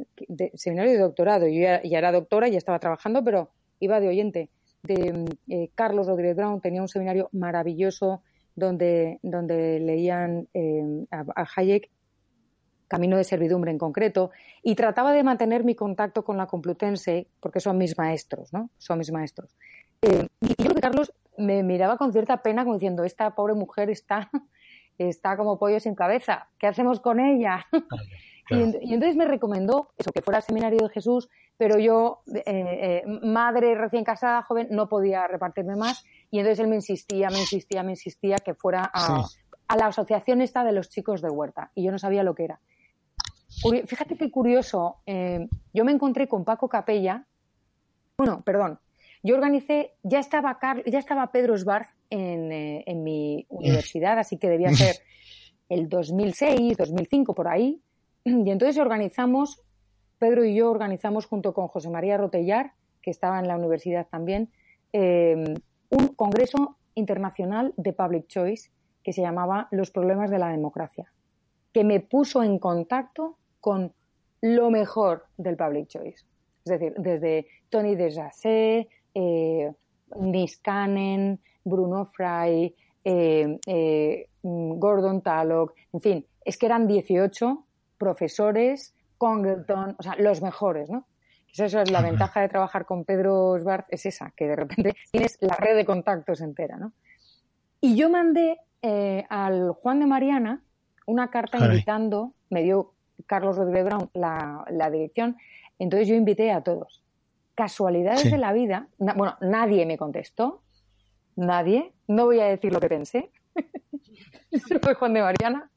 seminario de doctorado. Yo ya, era doctora, ya estaba trabajando, pero iba de oyente. Eh, Carlos Rodríguez Brown tenía un seminario maravilloso donde, donde leían a, Hayek Camino de Servidumbre en concreto, y trataba de mantener mi contacto con la Complutense, porque son mis maestros, ¿no? Son mis maestros. y yo creo que Carlos me miraba con cierta pena como diciendo, esta pobre mujer está, está como pollo sin cabeza, ¿qué hacemos con ella? Y, entonces me recomendó eso, que fuera al seminario de Jesús, pero yo, eh, eh, madre recién casada, joven, no podía repartirme más. Y entonces él me insistía, me insistía, me insistía que fuera a, la asociación esta de los chicos de Huerta. Y yo no sabía lo que era. Fíjate qué curioso, eh, yo me encontré con Paco Capella, bueno, perdón, yo organicé, ya estaba, ya estaba Pedro Sbarz en, eh, en mi universidad, así que debía ser el 2006, 2005, por ahí. Y entonces organizamos, Pedro y yo organizamos junto con José María Rotellar, que estaba en la universidad también, em, un congreso internacional de Public Choice que se llamaba Los problemas de la democracia, que me puso en contacto con lo mejor del Public Choice. Es decir, desde Tony Desjacet, eh, Niskanen, Bruno Fry, eh, eh, Gordon Tallock, en fin, es que eran 18 profesores, Congleton, o sea, los mejores, ¿no? Esa es la ventaja de trabajar con Pedro Sbarth, es esa, que de repente tienes la red de contactos entera, ¿no? Y yo mandé eh, al Juan de Mariana una carta invitando, me dio Carlos Rodríguez Brown la, la dirección, entonces yo invité a todos casualidades de la vida, bueno, nadie me contestó, nadie, no voy a decir lo que pensé, fue Juan de Mariana,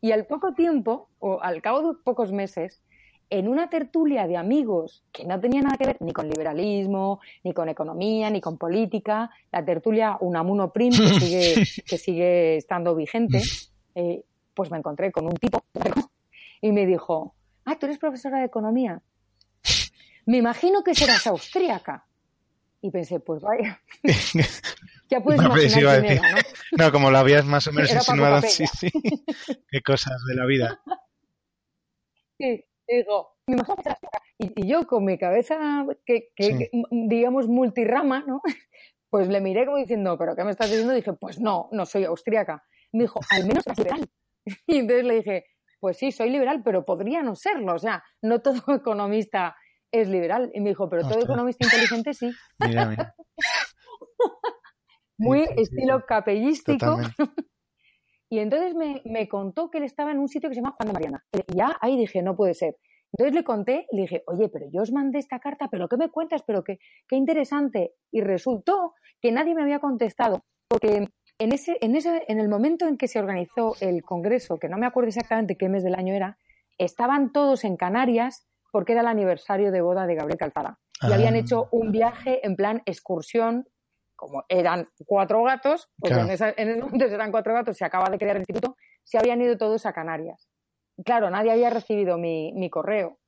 y al poco tiempo, o al cabo de pocos meses, en una tertulia de amigos que no tenía nada que ver ni con liberalismo, ni con economía, ni con política, la tertulia Unamuno Prim, que sigue, que sigue estando vigente, eh, pues me encontré con un tipo y me dijo, ah, tú eres profesora de economía. Me imagino que serás austríaca. Y pensé, pues vaya. ya puedes no, imaginar quién era, ¿no? No, como lo habías más o menos insinuado, sí, sí. Qué cosas de la vida. Sí, digo, me imagino que serás y, y, yo con mi cabeza, que, que, sí. que, digamos, multirama, ¿no? Pues le miré como diciendo, ¿pero qué me estás diciendo? Y dije, pues no, no soy austríaca. Me dijo, al menos eres liberal. Y entonces le dije, pues sí, soy liberal, pero podría no serlo. O sea, no todo economista es liberal. Y me dijo, pero todo economista inteligente sí. Mira. Muy sí, estilo capellístico. y entonces me, me, contó que él estaba en un sitio que se llama Juan de Mariana. Y ya ahí dije, no puede ser. Entonces le conté y le dije, oye, pero yo os mandé esta carta, pero ¿qué me cuentas? Pero qué, qué interesante. Y resultó que nadie me había contestado, porque en, ese, en, ese, en el momento en que se organizó el Congreso, que no me acuerdo exactamente qué mes del año era, estaban todos en Canarias porque era el aniversario de boda de Gabriel Calzada. Y ah. habían hecho un viaje en plan excursión, como eran cuatro gatos, pues claro. en, esa, en ese momento eran cuatro gatos, se acaba de crear el instituto, se habían ido todos a Canarias claro, nadie había recibido mi, mi correo.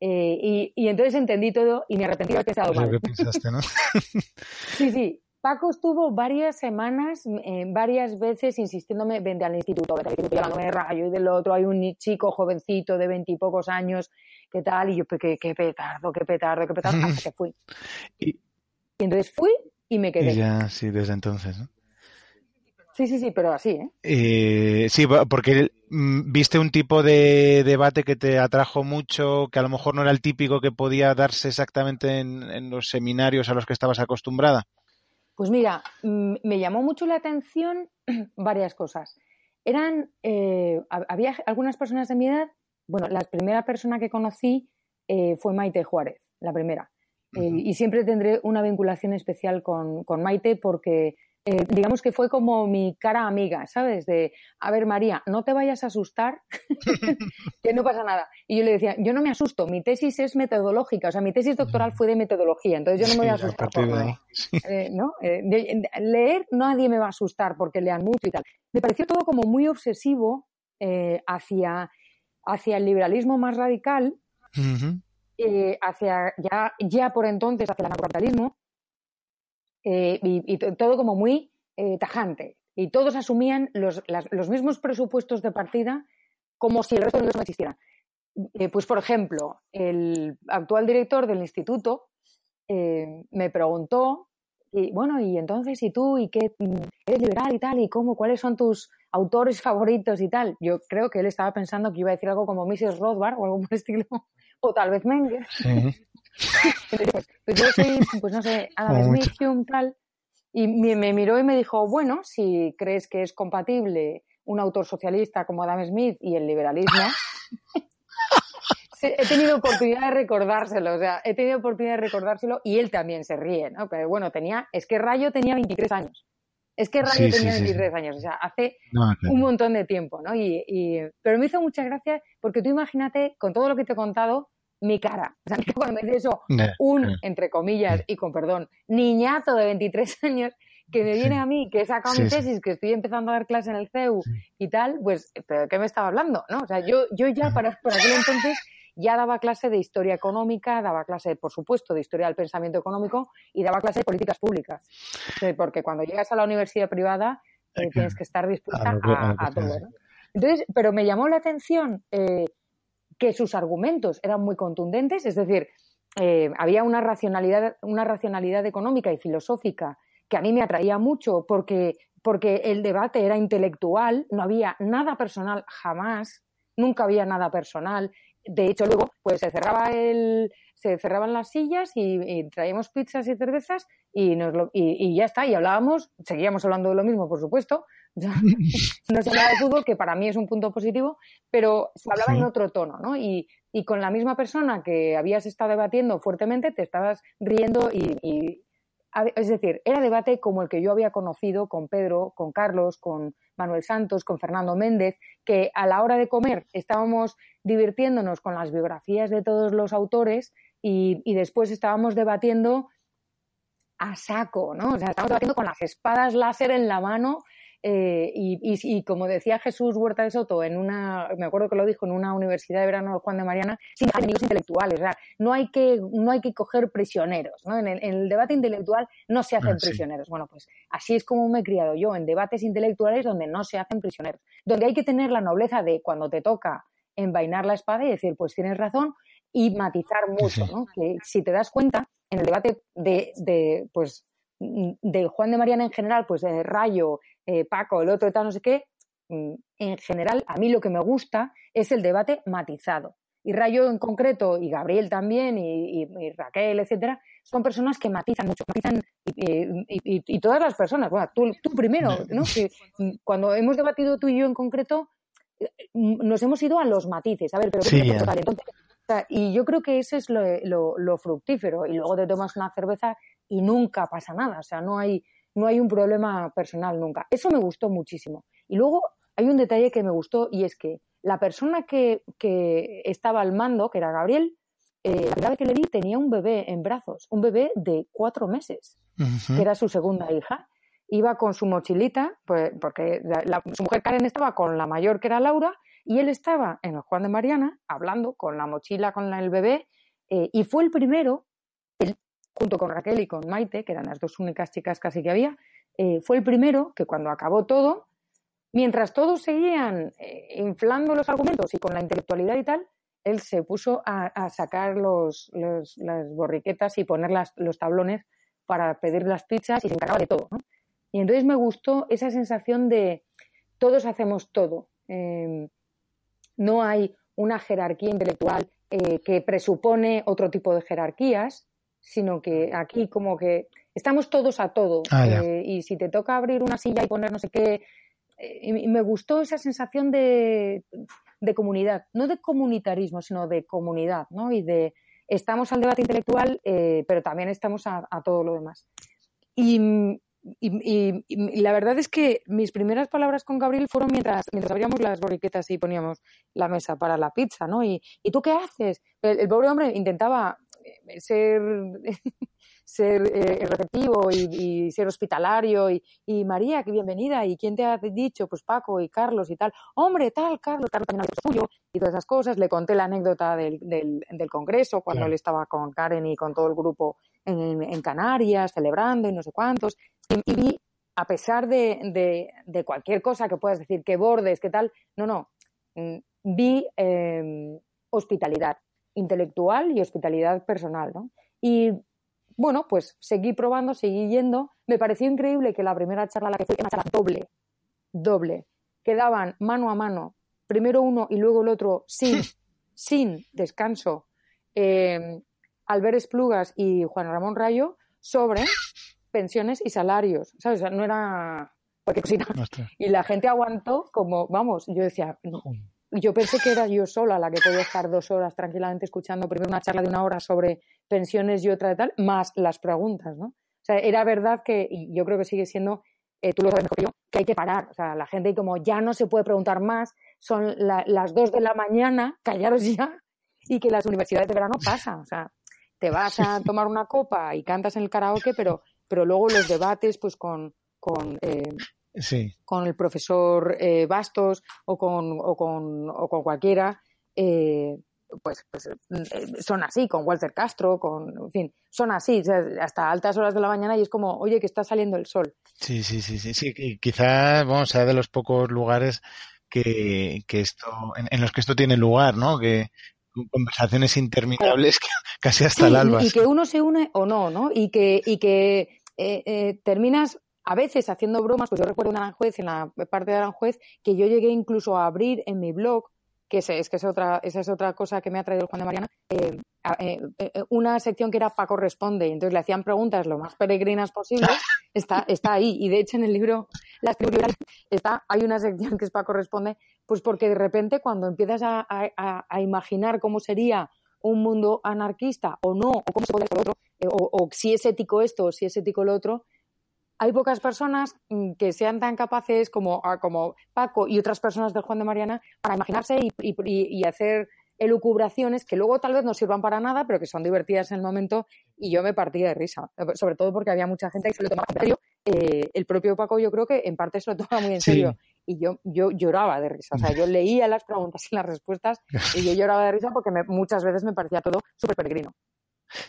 Eh, y, y, entonces entendí todo y me arrepentí de que se ha dado mal. ¿Qué pensaste, no? sí, sí. Paco estuvo varias semanas, eh, varias veces insistiéndome, vente al instituto, vente al instituto, llamándome de rayo y del otro hay un chico jovencito de veintipocos años, ¿qué tal? Y yo, qué, qué petardo, qué petardo, qué petardo, hasta que fui. Y, y entonces fui y me quedé. Y ya, sí, desde entonces, ¿no? Sí, sí, sí, pero así, ¿eh? eh sí, porque mm, viste un tipo de debate que te atrajo mucho, que a lo mejor no era el típico que podía darse exactamente en, en los seminarios a los que estabas acostumbrada. Pues mira, mm, me llamó mucho la atención varias cosas. Eran, eh, había algunas personas de mi edad, bueno, la primera persona que conocí eh, fue Maite Juárez, la primera. Uh -huh. y siempre tendré una vinculación especial con, con Maite porque eh, digamos que fue como mi cara amiga, ¿sabes? De, a ver, María, no te vayas a asustar, que no pasa nada. Y yo le decía, yo no me asusto, mi tesis es metodológica, o sea, mi tesis doctoral fue de metodología, entonces yo no me voy a asustar por nada. Eh, ¿no? Eh, de, de, leer, nadie me va a asustar porque lean mucho y tal. Me pareció todo como muy obsesivo hacia, hacia el liberalismo más radical, uh -huh. hacia ya, ya por entonces hacia el anarcocapitalismo, eh, y, todo como muy eh, tajante. Y todos asumían los, las, los, mismos presupuestos de partida como si el resto del universo no existiera. Eh, pues, por ejemplo, el actual director del instituto eh, me preguntó, y bueno, y entonces, ¿y tú? ¿Y qué? ¿Eres liberal y tal? ¿Y cómo? ¿Cuáles son tus autores favoritos y tal? Yo creo que él estaba pensando que iba a decir algo como Mrs. Rothbard o algo estilo, o tal vez Menger. Sí. pues yo soy, pues no sé, Adam Smith, Hume, tal. Y me, me, miró y me dijo, bueno, si crees que es compatible un autor socialista como Adam Smith y el liberalismo, he tenido oportunidad de recordárselo, o sea, he tenido oportunidad de recordárselo y él también se ríe, ¿no? Pero bueno, tenía, es que Rayo tenía 23 años. Es que Rayo sí, tenía sí, 23 sí. años, o sea, hace no, claro. un montón de tiempo, ¿no? Y, y, pero me hizo mucha gracia porque tú imagínate, con todo lo que te he contado, mi cara. O sea, cuando me dice eso, un, entre comillas, y con perdón, niñato de 23 años, que me viene a mí, que he sacado mi tesis, que estoy empezando a dar clase en el CEU y tal, pues, ¿pero de qué me estaba hablando? ¿no? O sea, yo, yo ya para, por aquel entonces ya daba clase de historia económica, daba clase, por supuesto, de historia del pensamiento económico y daba clase de políticas públicas. Porque cuando llegas a la universidad privada eh, tienes que estar dispuesta a, a, a todo. ¿no? Entonces, pero me llamó la atención eh, que sus argumentos eran muy contundentes, es decir, eh, había una racionalidad, una racionalidad económica y filosófica que a mí me atraía mucho porque, porque el debate era intelectual, no había nada personal jamás, nunca había nada personal. De hecho, luego pues se cerraba el, se cerraban las sillas y, y traíamos pizzas y cervezas y, nos lo, y, y, ya está, y hablábamos, seguíamos hablando de lo mismo, por supuesto, no se hablaba de fútbol, que para mí es un punto positivo, pero se hablaba sí. en otro tono, ¿no? Y, y, con la misma persona que habías estado debatiendo fuertemente, te estabas riendo y, y, es decir, era debate como el que yo había conocido con Pedro, con Carlos, con Manuel Santos, con Fernando Méndez, que a la hora de comer estábamos divirtiéndonos con las biografías de todos los autores y, después estábamos debatiendo a saco, ¿no? O sea, estábamos debatiendo con las espadas láser en la mano Eh, y, como decía Jesús Huerta de Soto en una, me acuerdo que lo dijo en una universidad de verano de Juan de Mariana, sin enemigos intelectuales. No hay que, no hay que coger prisioneros. ¿no? En, el, debate intelectual no se hacen ah, prisioneros. Bueno, pues así es como me he criado yo, en debates intelectuales donde no se hacen prisioneros. Donde hay que tener la nobleza de cuando te toca envainar la espada y decir, pues tienes razón, y matizar mucho, ¿no? Que si te das cuenta, en el debate de, de pues de Juan de Mariana en general, pues de Rayo, eh, Paco, el otro tal, no sé qué, mm, en general, a mí lo que me gusta es el debate matizado. Y Rayo en concreto, y Gabriel también, y, Raquel, etcétera, son personas que matizan mucho, matizan, y, todas las personas, bueno, tú, primero, ¿no? Que mm, cuando hemos debatido tú y yo en concreto, eh, nos hemos ido a los matices, a ver, pero sí, y yo creo que ese es lo, fructífero. Y luego te tomas una cerveza y nunca pasa nada. O sea, no hay, no hay un problema personal nunca. Eso me gustó muchísimo. Y luego hay un detalle que me gustó y es que la persona que, estaba al mando, que era Gabriel, eh, la primera vez que le vi tenía un bebé en brazos, un bebé de cuatro meses, que era su segunda hija. Iba con su mochilita, pues, porque su mujer Karen estaba con la mayor que era Laura, y él estaba en el Juan de Mariana hablando con la mochila, con el bebé, eh, y fue el primero, junto con Raquel y con Maite, que eran las dos únicas chicas casi que había, eh, fue el primero que cuando acabó todo, mientras todos seguían eh, inflando los argumentos y con la intelectualidad y tal, él se puso a, sacar los, las borriquetas y poner los tablones para pedir las pizzas y se encargaba de todo. Y entonces me gustó esa sensación de todos hacemos todo. Em, no hay una jerarquía intelectual eh, que presupone otro tipo de jerarquías, sino que aquí como que estamos todos a todo. Ah, eh, y si te toca abrir una silla y poner no sé qué, eh, y me gustó esa sensación de, comunidad, no de comunitarismo, sino de comunidad, ¿no? Y de estamos al debate intelectual, pero también estamos a, a, todo lo demás. Y, y, la verdad es que mis primeras palabras con Gabriel fueron mientras, mientras abríamos las borriquetas y poníamos la mesa para la pizza, ¿no? ¿Y, ¿y tú qué haces? El, pobre hombre intentaba eh, ser, ser eh, receptivo y, ser hospitalario y, y, María, qué bienvenida, y quién te ha dicho, pues Paco y Carlos y tal, hombre, tal, Carlos, Carlos también ha suyo y todas esas cosas. Le conté la anécdota del, del, del congreso cuando él estaba con Karen y con todo el grupo en, en Canarias celebrando y no sé cuántos. Y, vi, a pesar de, de, cualquier cosa que puedas decir, que bordes, que tal, no, no, mm, vi em, hospitalidad intelectual y hospitalidad personal, ¿no? Y bueno, pues seguí probando, seguí yendo. Me pareció increíble que la primera charla la que fui era una charla doble, doble. Quedaban mano a mano, primero uno y luego el otro, sin, sin descanso, eh, Albert Esplugas y Juan Ramón Rayo, sobre pensiones y salarios, ¿sabes? O sea, no era cosita. Y la gente aguantó como, vamos, yo decía, yo pensé que era yo sola la que podía estar dos horas tranquilamente escuchando primero una charla de una hora sobre pensiones y otra de tal, más las preguntas, ¿no? O sea, era verdad que, y yo creo que sigue siendo, eh, tú lo sabes mejor que yo, que hay que parar. O sea, la gente como ya no se puede preguntar más, son las dos de la mañana, callaros ya, y que las universidades de verano pasan. O sea, te vas a tomar una copa y cantas en el karaoke, pero pero luego los debates pues con, con, eh, con el profesor eh, Bastos o con, o con, o con cualquiera, eh, pues, pues son así, con Walter Castro, con, en fin, son así, hasta altas horas de la mañana y es como, oye, que está saliendo el sol. Sí, sí, sí, sí, sí. quizás, bueno, sea de los pocos lugares que, que esto, en, los que esto tiene lugar, ¿no? Que, conversaciones interminables casi hasta el alba. Y que uno se une o no, ¿no? Y que, y que eh, eh, terminas a veces haciendo bromas, pues yo recuerdo en Aranjuez, en la parte de Aranjuez, que yo llegué incluso a abrir en mi blog, que es, es que es otra, esa es otra cosa que me ha traído el Juan de Mariana, eh, una sección que era Paco Responde, y entonces le hacían preguntas lo más peregrinas posibles, está, está ahí, y de hecho en el libro Las está, hay una sección que es Paco Responde, pues porque de repente cuando empiezas a, a imaginar cómo sería un mundo anarquista o no, o cómo se puede hacer otro, eh, o, si es ético esto o si es ético lo otro, hay pocas personas mm, que sean tan capaces como, ah, como Paco y otras personas del Juan de Mariana para imaginarse y, y, hacer elucubraciones que luego tal vez no sirvan para nada, pero que son divertidas en el momento y yo me partía de risa, sobre todo porque había mucha gente que se lo tomaba en serio eh, el propio Paco yo creo que en parte se lo toma muy en serio. Y yo, yo lloraba de risa. O sea, yo leía las preguntas y las respuestas y yo lloraba de risa porque muchas veces me parecía todo súper peregrino.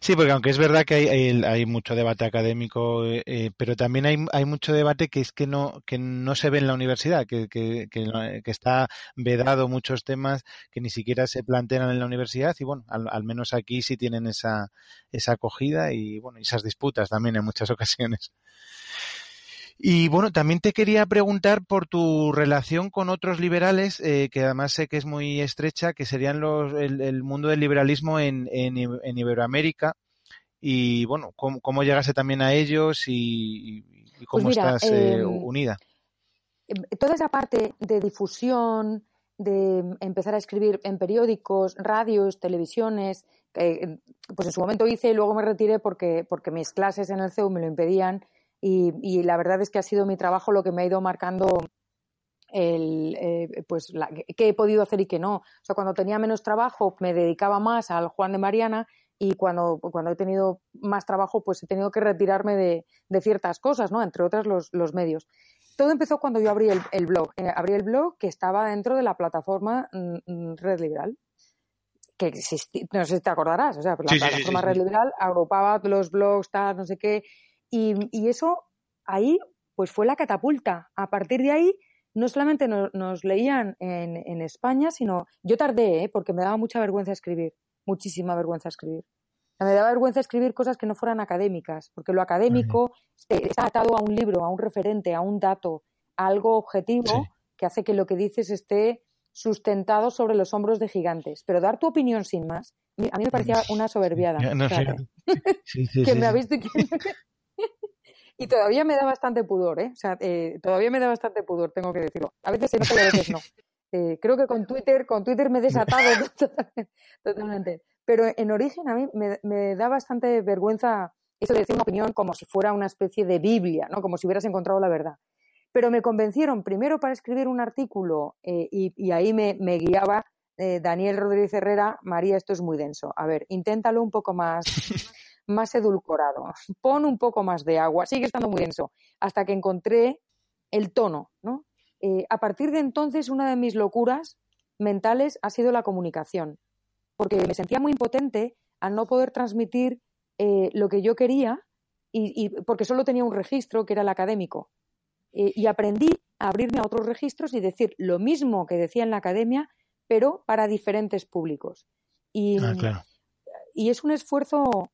Sí, porque aunque es verdad que hay, hay, mucho debate académico, eh, eh, pero también hay, hay, mucho debate que es que no, que no se ve en la universidad, que, que, que, está vedado muchos temas que ni siquiera se plantean en la universidad y bueno, al, al, menos aquí sí tienen esa, esa acogida y bueno, esas disputas también en muchas ocasiones. Y bueno, también te quería preguntar por tu relación con otros liberales, eh, que además sé que es muy estrecha, que serían los, el, mundo del liberalismo en, en, Iberoamérica. Y bueno, cómo, cómo llegaste también a ellos y, cómo pues estás eh, em, unida. Em, toda esa parte de difusión, de empezar a escribir en periódicos, radios, televisiones, eh, pues en su momento hice y luego me retiré porque, porque mis clases en el CEU me lo impedían y, la verdad es que ha sido mi trabajo lo que me ha ido marcando el, eh, pues qué he podido hacer y qué no. O sea, cuando tenía menos trabajo me dedicaba más al Juan de Mariana y cuando, cuando he tenido más trabajo pues he tenido que retirarme de, de ciertas cosas, ¿no? Entre otras los, los, medios. Todo empezó cuando yo abrí el, el blog. Eh, abrí el blog que estaba dentro de la plataforma mm, mm, Red Liberal que existía, no sé si te acordarás, o sea, la plataforma Red Liberal agrupaba los blogs, tal, no sé qué, y, eso ahí pues fue la catapulta. A partir de ahí no solamente nos, leían en, España, sino yo tardé, ¿eh? porque me daba mucha vergüenza escribir, muchísima vergüenza escribir. Me daba vergüenza escribir cosas que no fueran académicas, porque lo académico está atado a un libro, a un referente, a un dato, a algo objetivo que hace que lo que dices esté sustentado sobre los hombros de gigantes. Pero dar tu opinión sin más, a mí me parecía una soberbiada. que me ha visto y que, y todavía me da bastante pudor, ¿eh? O sea, eh, todavía me da bastante pudor, tengo que decirlo. A veces se nota y a veces no. Eh, creo que con Twitter, con Twitter me he desatado totalmente. Pero en origen a mí me, da bastante vergüenza eso de decir una opinión como si fuera una especie de Biblia, ¿no? Como si hubieras encontrado la verdad. Pero me convencieron primero para escribir un artículo eh, y, ahí me, me guiaba Daniel Rodríguez Herrera, María, esto es muy denso. A ver, inténtalo un poco más más edulcorado, pon un poco más de agua, sigue estando muy denso, hasta que encontré el tono, ¿no? Eh, a partir de entonces, una de mis locuras mentales ha sido la comunicación, porque me sentía muy impotente al no poder transmitir eh, lo que yo quería y, porque solo tenía un registro que era el académico. Eh, y aprendí a abrirme a otros registros y decir lo mismo que decía en la academia, pero para diferentes públicos. Y, ah, y es un esfuerzo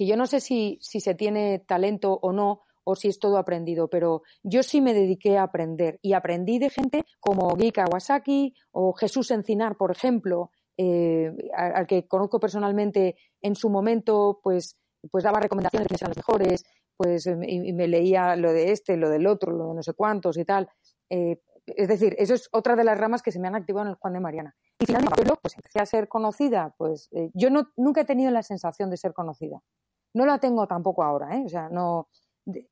que yo no sé si, se tiene talento o no, o si es todo aprendido, pero yo sí me dediqué a aprender y aprendí de gente como Guy Kawasaki o Jesús Encinar, por ejemplo, eh, al que conozco personalmente en su momento, pues, pues daba recomendaciones eran las mejores, pues y, me leía lo de este, lo del otro, lo de no sé cuántos y tal. Eh, es decir, eso es otra de las ramas que se me han activado en el Juan de Mariana. Y finalmente, pues empecé a ser conocida. Pues eh, yo nunca he tenido la sensación de ser conocida. No la tengo tampoco ahora, ¿eh? O sea, no.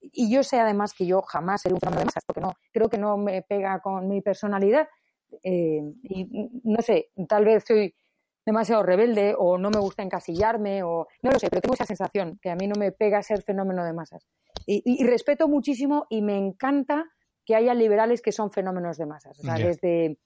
Y yo sé además que yo jamás seré un fenómeno de masas, porque no, creo que no me pega con mi personalidad. Eh, y no sé, tal vez soy demasiado rebelde o no me gusta encasillarme o no lo sé, pero tengo esa sensación que a mí no me pega ser fenómeno de masas. Y, respeto muchísimo y me encanta que haya liberales que son fenómenos de masas. O sea, desde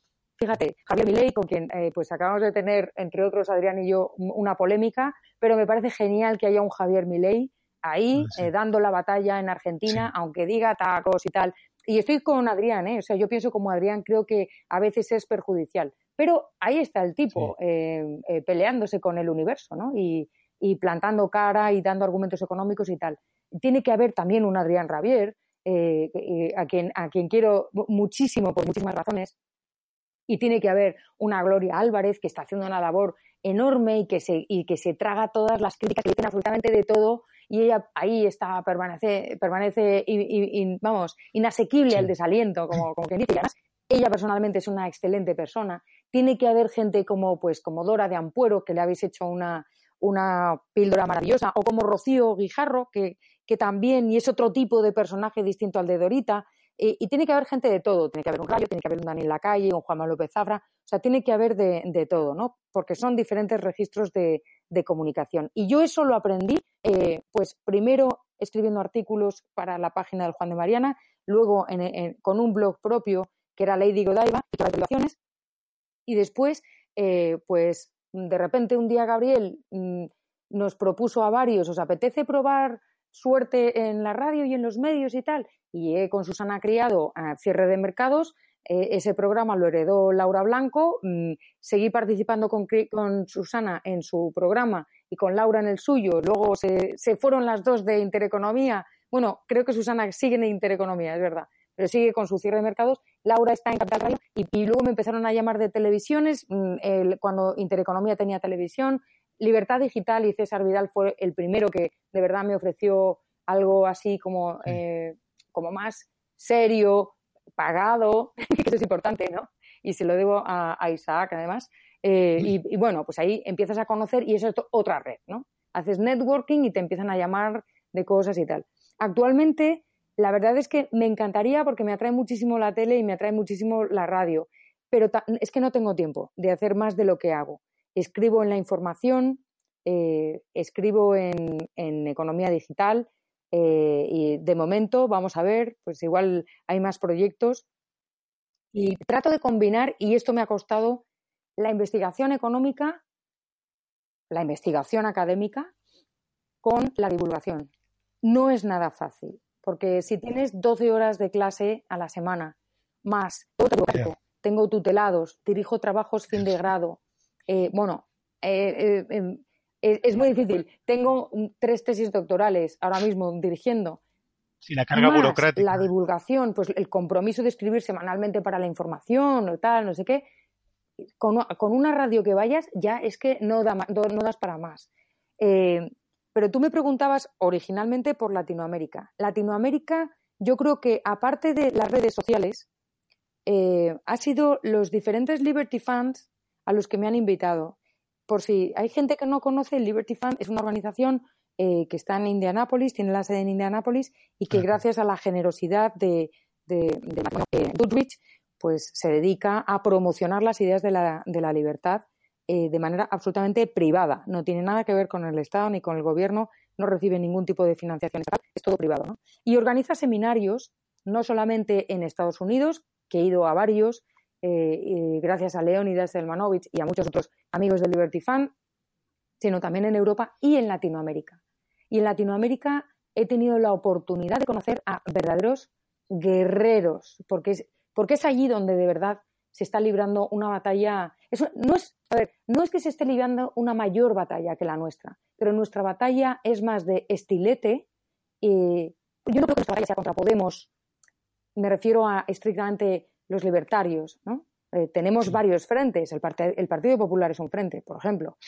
Fíjate, Javier Milei, con quien eh, pues acabamos de tener, entre otros, Adrián y yo, una polémica, pero me parece genial que haya un Javier Milei ahí ah, eh, dando la batalla en Argentina, aunque diga tacos y tal. Y estoy con Adrián, ¿eh? o sea, yo pienso como Adrián, creo que a veces es perjudicial. Pero ahí está el tipo, eh, peleándose con el universo, ¿no? Y, y, plantando cara y dando argumentos económicos y tal. Tiene que haber también un Adrián Rabier, a, quien, a quien quiero muchísimo por muchísimas razones, y tiene que haber una Gloria Álvarez que está haciendo una labor enorme y que se, y que se traga todas las críticas que dicen absolutamente de todo y ella ahí está, permanece, permanece y, vamos, inasequible al desaliento, como, como quien dice. Además, ella personalmente es una excelente persona. Tiene que haber gente como, pues, como Dora de Ampuero, que le habéis hecho una, una píldora maravillosa, o como Rocío Guijarro, que, que también, y es otro tipo de personaje distinto al de Dorita, y, tiene que haber gente de todo, tiene que haber un Rayo, tiene que haber un Daniel Lacalle, un Juan Manuel López Zafra, o sea, tiene que haber de, todo, ¿no? Porque son diferentes registros de, comunicación. Y yo eso lo aprendí, eh, pues primero escribiendo artículos para la página del Juan de Mariana, luego con un blog propio que era Lady Godiva y y después, eh, pues de repente un día Gabriel mm, nos propuso a varios, ¿os apetece probar suerte en la radio y en los medios y tal? Y con Susana Criado a cierre de mercados, eh, ese programa lo heredó Laura Blanco, mm, seguí participando con, Susana en su programa y con Laura en el suyo, luego se, se, fueron las dos de Intereconomía, bueno, creo que Susana sigue en Intereconomía, es verdad, pero sigue con su cierre de mercados, Laura está en Capital Radio y, luego me empezaron a llamar de televisiones, mm, cuando Intereconomía tenía televisión, Libertad Digital y César Vidal fue el primero que de verdad me ofreció algo así como, eh, como más serio, pagado, que eso es importante, ¿no? Y se lo debo a, Isaac, además. Eh, y, bueno, pues ahí empiezas a conocer y eso es otra red, ¿no? Haces networking y te empiezan a llamar de cosas y tal. Actualmente, la verdad es que me encantaría porque me atrae muchísimo la tele y me atrae muchísimo la radio, pero es que no tengo tiempo de hacer más de lo que hago. Escribo en la información, eh, escribo en, en economía digital, eh, y de momento, vamos a ver, pues igual hay más proyectos. Y trato de combinar, y esto me ha costado, la investigación económica, la investigación académica, con la divulgación. No es nada fácil, porque si tienes 12 horas de clase a la semana, más tengo tutelados, dirijo trabajos fin de grado, eh, bueno, eh, em, es, muy difícil. Tengo tres tesis doctorales ahora mismo dirigiendo. Sí, la carga burocrática. La divulgación, pues el compromiso de escribir semanalmente para la información o tal, no sé qué. Con, una radio que vayas ya es que no, da, no das para más. Eh, pero tú me preguntabas originalmente por Latinoamérica. Latinoamérica, yo creo que aparte de las redes sociales, eh, ha sido los diferentes Liberty Funds a los que me han invitado por si hay gente que no conoce, el Liberty Fund es una organización eh, que está en Indianápolis, tiene la sede en Indianápolis y que gracias a la generosidad de, de, pues se dedica a promocionar las ideas de la, de la libertad eh, de manera absolutamente privada. No tiene nada que ver con el Estado ni con el gobierno, no recibe ningún tipo de financiación estatal, es todo privado. ¿no? Y organiza seminarios, no solamente en Estados Unidos, que he ido a varios, eh, gracias a Leonidas Selmanovich y a muchos otros amigos de Liberty Fund, sino también en Europa y en Latinoamérica. Y en Latinoamérica he tenido la oportunidad de conocer a verdaderos guerreros, porque es, porque es allí donde de verdad se está librando una batalla. Eso no es, a ver, no es que se esté librando una mayor batalla que la nuestra, pero nuestra batalla es más de estilete. Y yo no creo que nuestra batalla sea contra Podemos. Me refiero a estrictamente los libertarios, ¿no? Eh, tenemos varios frentes. El, el, Partido Popular es un frente, por ejemplo.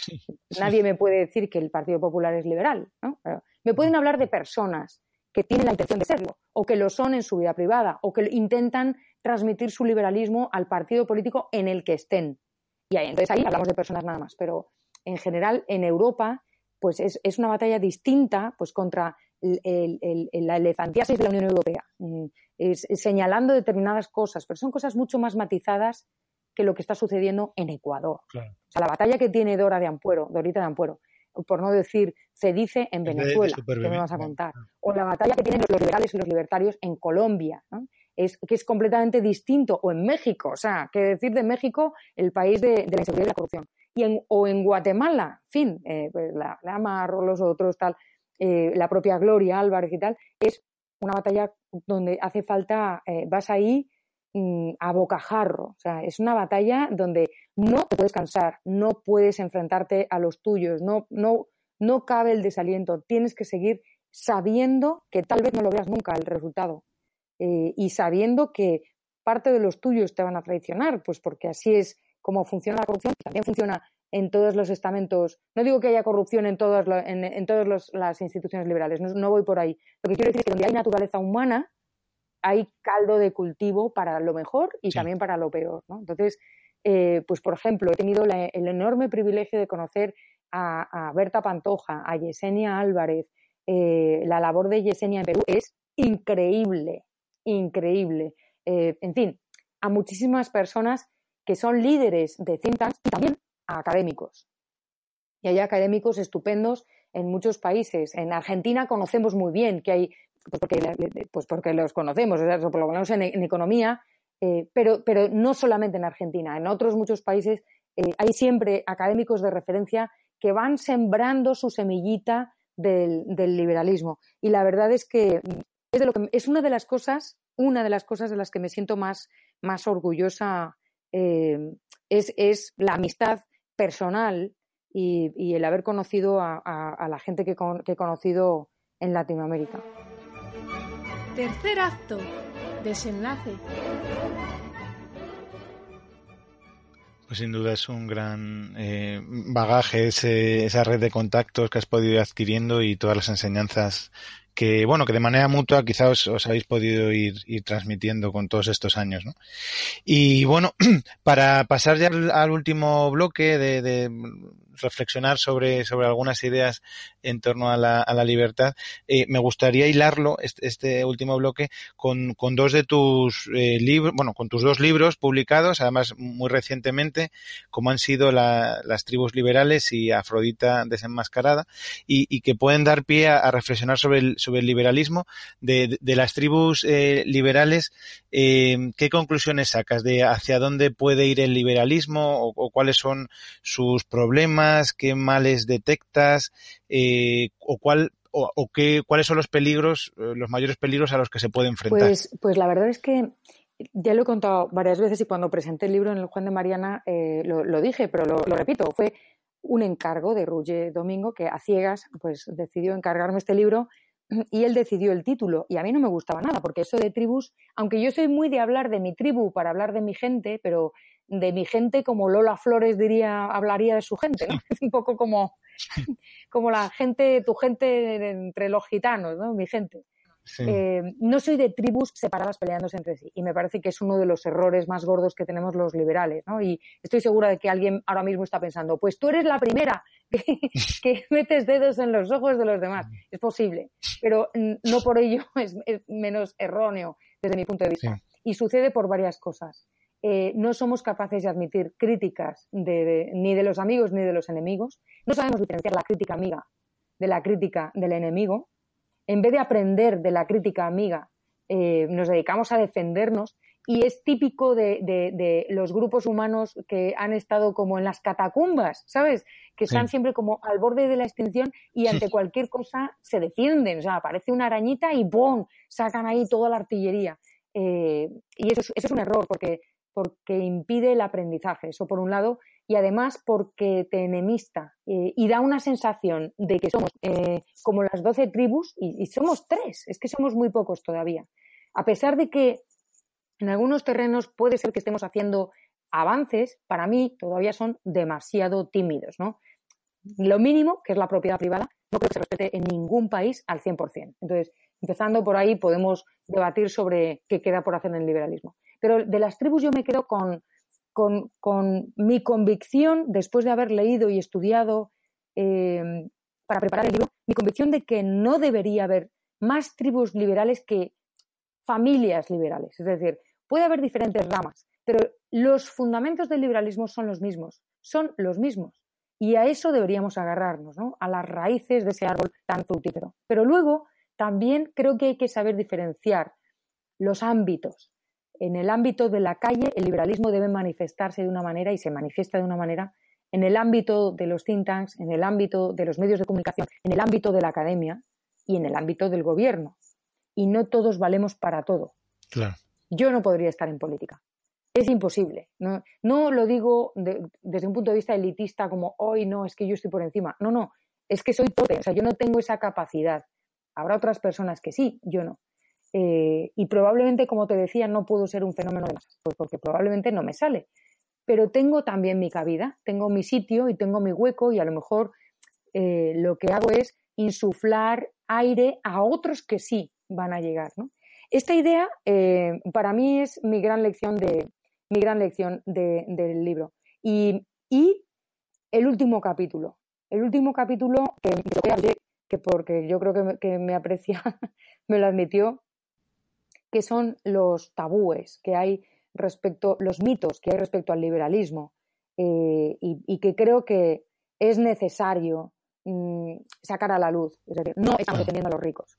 Nadie me puede decir que el Partido Popular es liberal. ¿no? me pueden hablar de personas que tienen la intención de serlo, o que lo son en su vida privada, o que intentan transmitir su liberalismo al partido político en el que estén. Y ahí, entonces ahí hablamos de personas nada más. Pero en general, en Europa, pues es, es una batalla distinta pues, contra la elefantiasis de la Unión Europea, mm, es, señalando determinadas cosas, pero son cosas mucho más matizadas que lo que está sucediendo en Ecuador. O sea, la batalla que tiene Dora de Ampuero, Dorita de Ampuero, por no decir se dice en Venezuela, que me vas a contar, o la batalla que tienen los liberales y los libertarios en Colombia, es, que es completamente distinto, o en México, o sea, que decir de México el país de, la inseguridad y la corrupción, y en, o en Guatemala, en fin, eh, pues la, la los otros tal, eh, la propia Gloria Álvarez y tal, es una batalla donde hace falta, eh, vas ahí mm, a bocajarro, o sea, es una batalla donde no te puedes cansar, no puedes enfrentarte a los tuyos, no, no, no cabe el desaliento, tienes que seguir sabiendo que tal vez no lo veas nunca el resultado eh, y sabiendo que parte de los tuyos te van a traicionar, pues porque así es como funciona la corrupción, también funciona en todos los estamentos. No digo que haya corrupción en todas, en, todas las instituciones liberales, no, voy por ahí. Lo que quiero decir es que donde hay naturaleza humana, hay caldo de cultivo para lo mejor y también para lo peor. Entonces, eh, pues por ejemplo, he tenido el enorme privilegio de conocer a, Berta Pantoja, a Yesenia Álvarez. Eh, la labor de Yesenia en Perú es increíble, increíble. Eh, en fin, a muchísimas personas que son líderes de think y también académicos. Y hay académicos estupendos en muchos países. En Argentina conocemos muy bien que hay, pues porque, pues porque los conocemos, por lo menos en, economía, eh, pero, pero no solamente en Argentina, en otros muchos países eh, hay siempre académicos de referencia que van sembrando su semillita del, liberalismo. Y la verdad es que es, de lo que es una de las cosas, una de las cosas de las que me siento más, más orgullosa eh, es, es, la amistad personal y, el haber conocido a, la gente que, que he conocido en Latinoamérica. Tercer acto, desenlace. Pues sin duda es un gran eh, bagaje esa red de contactos que has podido ir adquiriendo y todas las enseñanzas que, bueno, que de manera mutua quizás os, habéis podido ir, transmitiendo con todos estos años, ¿no? Y bueno, para pasar ya al, último bloque de, reflexionar sobre, sobre algunas ideas en torno a la, a la libertad, eh, me gustaría hilarlo, este, último bloque, con, con, dos de tus eh, libros, bueno, con tus dos libros publicados, además muy recientemente, como han sido las tribus liberales y Afrodita desenmascarada, y, y que pueden dar pie a, reflexionar sobre el, sobre el liberalismo de, de las tribus eh, liberales. Eh, ¿Qué conclusiones sacas de hacia dónde puede ir el liberalismo o cuáles son sus problemas? Qué males detectas eh, o cuál o, cuáles son los peligros, eh, los mayores peligros a los que se puede enfrentar. Pues, pues la verdad es que ya lo he contado varias veces y cuando presenté el libro en el Juan de Mariana eh, lo, dije, pero lo, repito, fue un encargo de Roger Domingo que a ciegas pues decidió encargarme este libro y él decidió el título y a mí no me gustaba nada porque eso de tribus, aunque yo soy muy de hablar de mi tribu para hablar de mi gente, pero de mi gente como Lola Flores diría, hablaría de su gente, ¿no? Es un poco como, como la gente, tu gente entre los gitanos, ¿no? Mi gente. Eh, no soy de tribus separadas peleándose entre sí y me parece que es uno de los errores más gordos que tenemos los liberales, ¿no? Y estoy segura de que alguien ahora mismo está pensando, pues tú eres la primera que, metes dedos en los ojos de los demás. Es posible, pero no por ello es, menos erróneo desde mi punto de vista. Y sucede por varias cosas. Eh, no somos capaces de admitir críticas ni de los amigos ni de los enemigos. No sabemos diferenciar la crítica amiga de la crítica del enemigo. En vez de aprender de la crítica amiga, eh, nos dedicamos a defendernos y es típico de, los grupos humanos que han estado como en las catacumbas, ¿sabes? Que están siempre como al borde de la extinción y ante cualquier cosa se defienden. O sea, aparece una arañita y ¡pum! sacan ahí toda la artillería. Eh, y eso es, un error porque porque impide el aprendizaje, eso por un lado, y además porque te enemista eh, y da una sensación de que somos eh, como las doce tribus y, somos tres, es que somos muy pocos todavía. A pesar de que en algunos terrenos puede ser que estemos haciendo avances, para mí todavía son demasiado tímidos, ¿no? Lo mínimo, que es la propiedad privada, no creo que se respete en ningún país al 100%. Entonces, empezando por ahí, podemos debatir sobre qué queda por hacer en el liberalismo. Pero de las tribus yo me quedo con, mi convicción, después de haber leído y estudiado em, para preparar el libro, mi convicción de que no debería haber más tribus liberales que familias liberales. Es decir, puede haber diferentes ramas, pero los fundamentos del liberalismo son los mismos, son los mismos. Y a eso deberíamos agarrarnos, ¿no? a las raíces de ese árbol tan fructífero. Pero luego también creo que hay que saber diferenciar los ámbitos en el ámbito de la calle, el liberalismo debe manifestarse de una manera y se manifiesta de una manera. En el ámbito de los think tanks, en el ámbito de los medios de comunicación, en el ámbito de la academia y en el ámbito del gobierno. Y no todos valemos para todo. Yo no podría estar en política. Es imposible. No, lo digo desde un punto de vista elitista como hoy no, es que yo estoy por encima. No, no, es que soy pobre. O sea, yo no tengo esa capacidad. Habrá otras personas que sí, yo no. Eh, y probablemente, como te decía, no puedo ser un fenómeno de masas, pues porque probablemente no me sale. Pero tengo también mi cabida, tengo mi sitio y tengo mi hueco y a lo mejor eh, lo que hago es insuflar aire a otros que sí van a llegar. Esta idea eh, para mí es mi gran lección, de, mi gran lección del libro. Y, el último capítulo. El último capítulo que, que porque yo creo que que me aprecia, me lo admitió, que son los tabúes que hay respecto, los mitos que hay respecto al liberalismo eh, y, que creo que es necesario mm, sacar a la luz. Es decir, no estamos defendiendo a los ricos,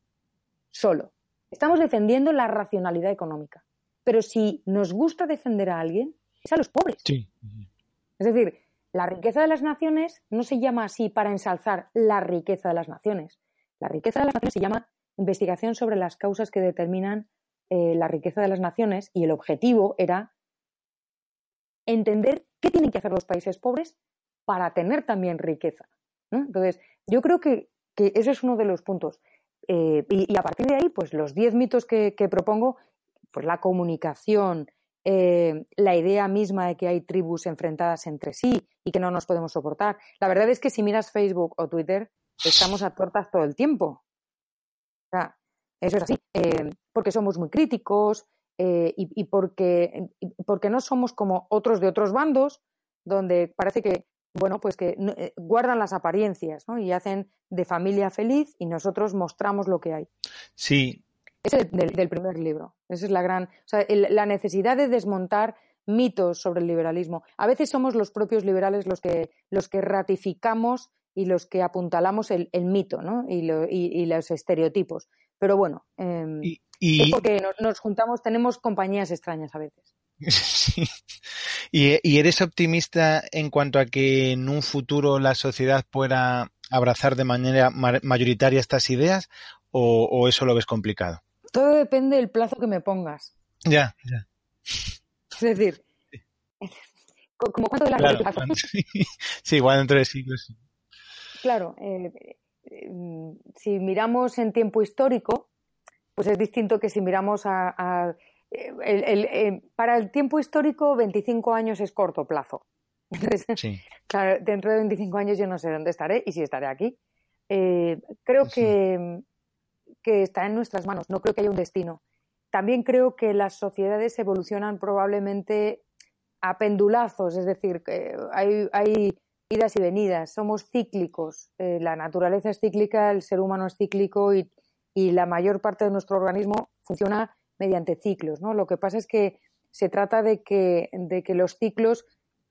solo. Estamos defendiendo la racionalidad económica. Pero si nos gusta defender a alguien, es a los pobres. Es decir, la riqueza de las naciones no se llama así para ensalzar la riqueza de las naciones. La riqueza de las naciones se llama investigación sobre las causas que determinan eh, la riqueza de las naciones y el objetivo era entender qué tienen que hacer los países pobres para tener también riqueza. Entonces, yo creo que, ese es uno de los puntos. Eh, y, a partir de ahí, pues los diez mitos que, propongo, pues la comunicación, eh, la idea misma de que hay tribus enfrentadas entre sí y que no nos podemos soportar. La verdad es que si miras Facebook o Twitter, estamos a tortas todo el tiempo. O sea, eso es así. Eh, porque somos muy críticos y, y, porque, porque no somos como otros de otros bandos, donde parece que bueno, pues que eh, guardan las apariencias ¿no? y hacen de familia feliz y nosotros mostramos lo que hay. Sí. Es el del, primer libro. Esa es la gran. O sea, la necesidad de desmontar mitos sobre el liberalismo. A veces somos los propios liberales los que, los que ratificamos y los que apuntalamos el, mito ¿no? y, y, los estereotipos. Pero bueno, em, es porque nos juntamos, tenemos compañías extrañas a veces. ¿Y, eres optimista en cuanto a que en un futuro la sociedad pueda abrazar de manera mayoritaria estas ideas o, eso lo ves complicado? Todo depende del plazo que me pongas. Ya, ya. Es decir, como cuánto de la claro, sí, igual dentro de siglos. Claro, eh, eh, si miramos en tiempo histórico, pues es distinto que si miramos a el, para el tiempo histórico, 25 años es corto plazo. claro, dentro de 25 años yo no sé dónde estaré y si estaré aquí. Eh, creo que, que está en nuestras manos, no creo que haya un destino. También creo que las sociedades evolucionan probablemente a pendulazos, es decir, que hay, hay idas y venidas, somos cíclicos, eh, la naturaleza es cíclica, el ser humano es cíclico y, la mayor parte de nuestro organismo funciona mediante ciclos. ¿no? Lo que pasa es que se trata de que, de que los ciclos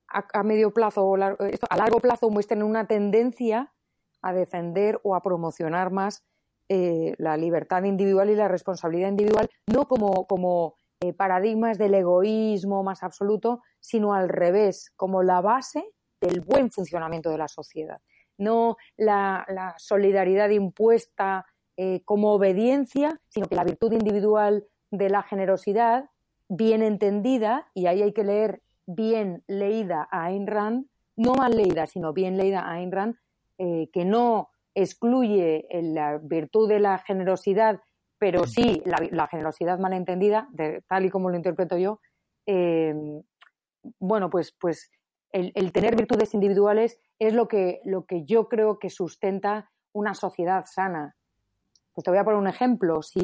a, medio plazo o a largo plazo muestren una tendencia a defender o a promocionar más eh, la libertad individual y la responsabilidad individual, no como, como eh, paradigmas del egoísmo más absoluto, sino al revés, como la base del buen funcionamiento de la sociedad. No la, solidaridad impuesta eh, como obediencia, sino que la virtud individual de la generosidad bien entendida, y ahí hay que leer bien leída a Ayn Rand, no mal leída, sino bien leída a Ayn Rand, eh, que no excluye la virtud de la generosidad, pero sí la, generosidad mal entendida, tal y como lo interpreto yo, bueno, pues, pues el, tener virtudes individuales es lo que, lo que yo creo que sustenta una sociedad sana. Pues te voy a poner un ejemplo. Si,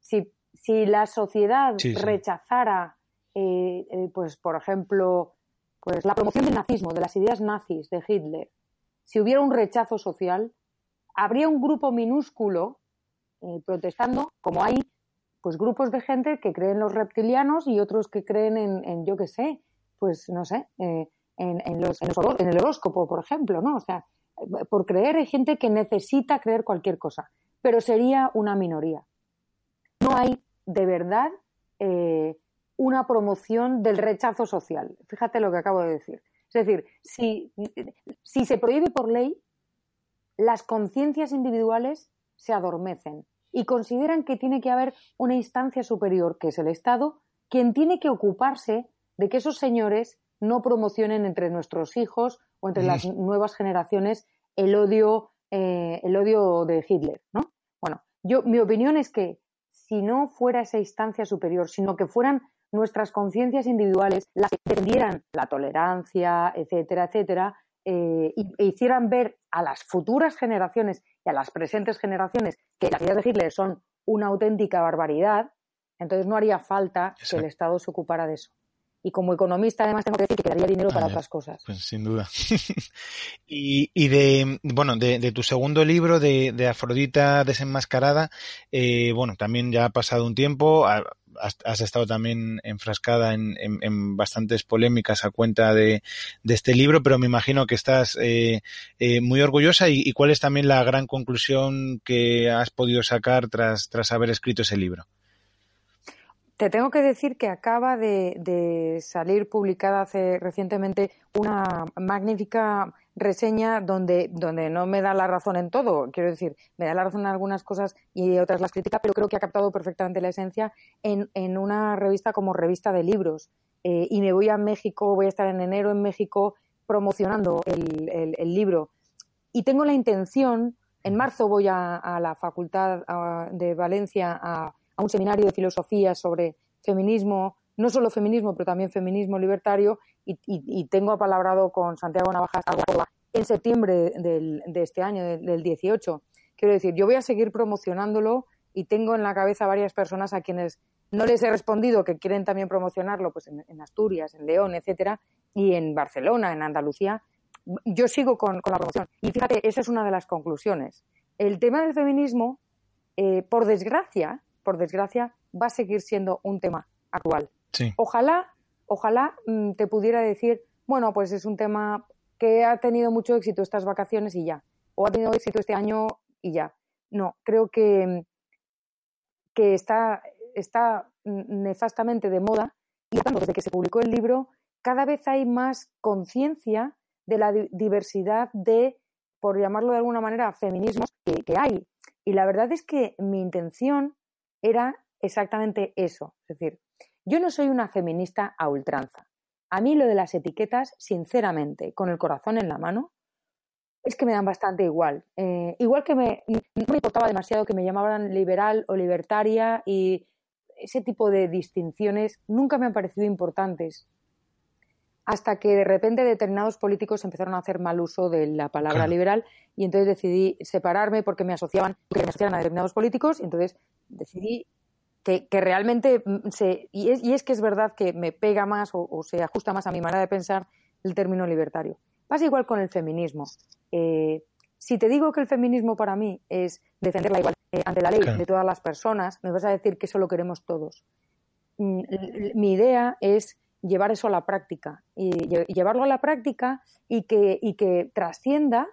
si si la sociedad rechazara, eh, eh, pues por ejemplo, pues la promoción del nazismo, de las ideas nazis de Hitler, si hubiera un rechazo social, habría un grupo minúsculo eh, protestando, como hay pues grupos de gente que creen los reptilianos y otros que creen en, yo qué sé, pues no sé, en, en, los, en, el horóscopo, por ejemplo, ¿no? O sea, por creer hay gente que necesita creer cualquier cosa, pero sería una minoría. No hay de verdad eh, una promoción del rechazo social. Fíjate lo que acabo de decir. Es decir, si, si se prohíbe por ley, las conciencias individuales se adormecen y consideran que tiene que haber una instancia superior, que es el Estado, quien tiene que ocuparse de que esos señores no promocionen entre nuestros hijos o entre las nuevas generaciones el odio, eh, el odio de Hitler, ¿no? Bueno, yo mi opinión es que si no fuera esa instancia superior, sino que fueran nuestras conciencias individuales las que defendieran la tolerancia, etcétera, etcétera, eh, e hicieran ver a las futuras generaciones y a las presentes generaciones que las ideas de Hitler son una auténtica barbaridad, entonces no haría falta que el Estado se ocupara de eso. Y como economista, además, tengo que decir que quedaría dinero para otras cosas. Pues sin duda. y, de, bueno, de, tu segundo libro, de, Afrodita desenmascarada, eh, bueno, también ya ha pasado un tiempo, has, estado también enfrascada en, bastantes polémicas a cuenta de, este libro, pero me imagino que estás eh, eh, muy orgullosa y, cuál es también la gran conclusión que has podido sacar tras, tras haber escrito ese libro. Te tengo que decir que acaba de, salir publicada hace recientemente una magnífica reseña donde, donde no me da la razón en todo. Quiero decir, me da la razón en algunas cosas y otras las critica, pero creo que ha captado perfectamente la esencia en, en una revista como revista de libros. Eh, y me voy a México, voy a estar en enero en México promocionando el, el, libro. Y tengo la intención, en marzo voy a, a la Facultad de Valencia a a un seminario de filosofía sobre feminismo, no solo feminismo, pero también feminismo libertario, y, tengo apalabrado con Santiago Navajas en septiembre de este año, del 18. Quiero decir, yo voy a seguir promocionándolo y tengo en la cabeza varias personas a quienes no les he respondido que quieren también promocionarlo pues en, Asturias, en León, etcétera, y en Barcelona, en Andalucía. Yo sigo con, la promoción. Y fíjate, esa es una de las conclusiones. El tema del feminismo, eh, por desgracia, por desgracia, va a seguir siendo un tema actual. Ojalá, ojalá mm, te pudiera decir, bueno, pues es un tema que ha tenido mucho éxito estas vacaciones y ya, o ha tenido éxito este año y ya. No, creo que, que está, está nefastamente de moda y tanto desde que se publicó el libro, cada vez hay más conciencia de la diversidad de, por llamarlo de alguna manera, feminismos que hay. Y la verdad es que mi intención era exactamente eso. Es decir, yo no soy una feminista a ultranza. A mí lo de las etiquetas, sinceramente, con el corazón en la mano, es que me dan bastante igual. Eh, igual que me, no me importaba demasiado que me llamaran liberal o libertaria y ese tipo de distinciones nunca me han parecido importantes. Hasta que de repente determinados políticos empezaron a hacer mal uso de la palabra liberal y entonces decidí separarme porque me asociaban, que me asociaban a determinados políticos y entonces decidí que, realmente mm, se. Y es, que es verdad que me pega más o, se ajusta más a mi manera de pensar el término libertario. Pasa igual con el feminismo. Eh, si te digo que el feminismo para mí es defender la igualdad eh, ante la ley de todas las personas, me vas a decir que eso lo queremos todos. Mm, mi idea es llevar eso a la práctica y llevarlo a la práctica y que, y que trascienda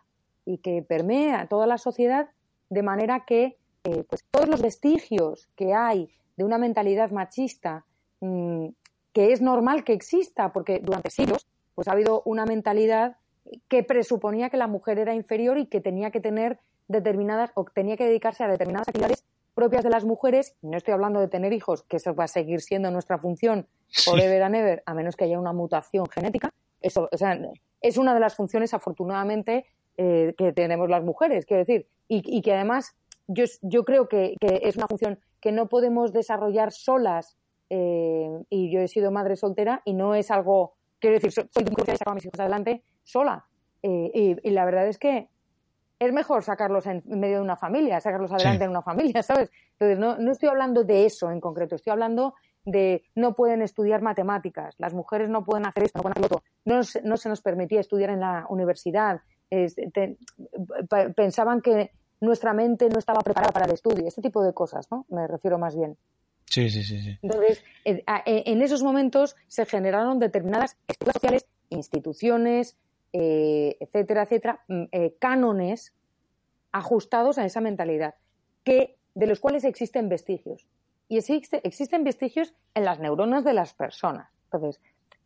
y que permee a toda la sociedad de manera que eh, pues todos los vestigios que hay de una mentalidad machista mm, que es normal que exista, porque durante siglos pues ha habido una mentalidad que presuponía que la mujer era inferior y que tenía que tener determinadas o tenía que dedicarse a determinadas actividades propias de las mujeres. No estoy hablando de tener hijos, que eso va a seguir siendo nuestra función forever and ever, a menos que haya una mutación genética. Eso, o sea, es una de las funciones, afortunadamente, eh, que tenemos las mujeres, quiero decir, y que además yo, yo creo que, es una función que no podemos desarrollar solas eh, y yo he sido madre soltera y no es algo, quiero decir, soy muy y a mis hijos adelante sola. Eh, y, la verdad es que es mejor sacarlos en medio de una familia, sacarlos adelante en una familia, ¿sabes? Entonces, no, no estoy hablando de eso en concreto, estoy hablando de no pueden estudiar matemáticas, las mujeres no pueden hacer esto, no pueden hacer lo otro. No, no se nos permitía estudiar en la universidad. pensaban que nuestra mente no estaba preparada para el estudio, este tipo de cosas, ¿no? Me refiero más bien. Sí, sí, sí. sí. Entonces, en esos momentos se generaron determinadas estructuras sociales, instituciones, eh, etcétera, etcétera, mm, eh, cánones ajustados a esa mentalidad, que, de los cuales existen vestigios. Y existen vestigios en las neuronas de las personas. Entonces,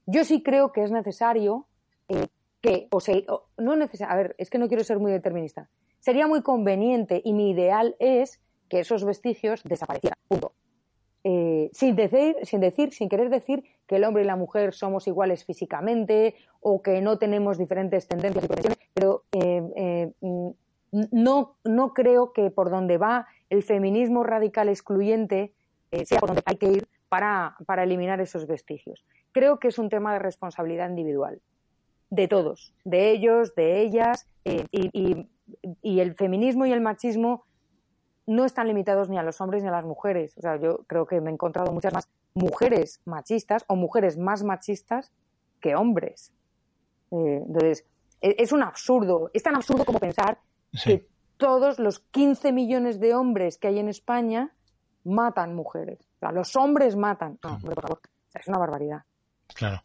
yo sí creo que es necesario eh, que, o sea, no necesario, a ver, es que no quiero ser muy determinista, sería muy conveniente y mi ideal es que esos vestigios desaparecieran. Eh, sin, decir, sin decir, sin querer decir que el hombre y la mujer somos iguales físicamente o que no tenemos diferentes tendencias y profesiones, pero eh, eh, no, no creo que por donde va el feminismo radical excluyente sea por donde hay que ir para, para eliminar esos vestigios. Creo que es un tema de responsabilidad individual de todos, de ellos, de ellas, y el feminismo y el machismo no están limitados ni a los hombres ni a las mujeres. O sea, yo creo que me he encontrado muchas más mujeres machistas o mujeres más machistas que hombres. Eh, entonces, e, es un absurdo. Es tan absurdo como pensar que todos los 15 millones de hombres que hay en España matan mujeres. O sea, los hombres matan. No, por favor. es una barbaridad. Claro.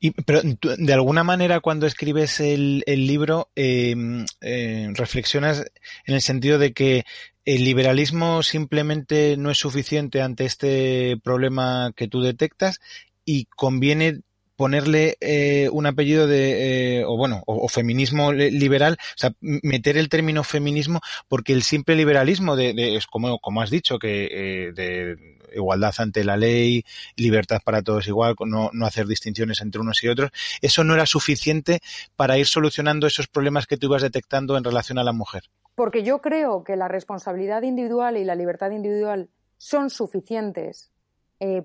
Y, pero de alguna manera cuando escribes el, libro em, eh, reflexionas en el sentido de que el liberalismo simplemente no es suficiente ante este problema que tú detectas y conviene ponerle eh, un apellido de, eh, o bueno, o, feminismo liberal, o sea, meter el término feminismo, porque el simple liberalismo de, es como, como has dicho, que eh, de igualdad ante la ley, libertad para todos igual, no, no hacer distinciones entre unos y otros, eso no era suficiente para ir solucionando esos problemas que tú ibas detectando en relación a la mujer. Porque yo creo que la responsabilidad individual y la libertad individual son suficientes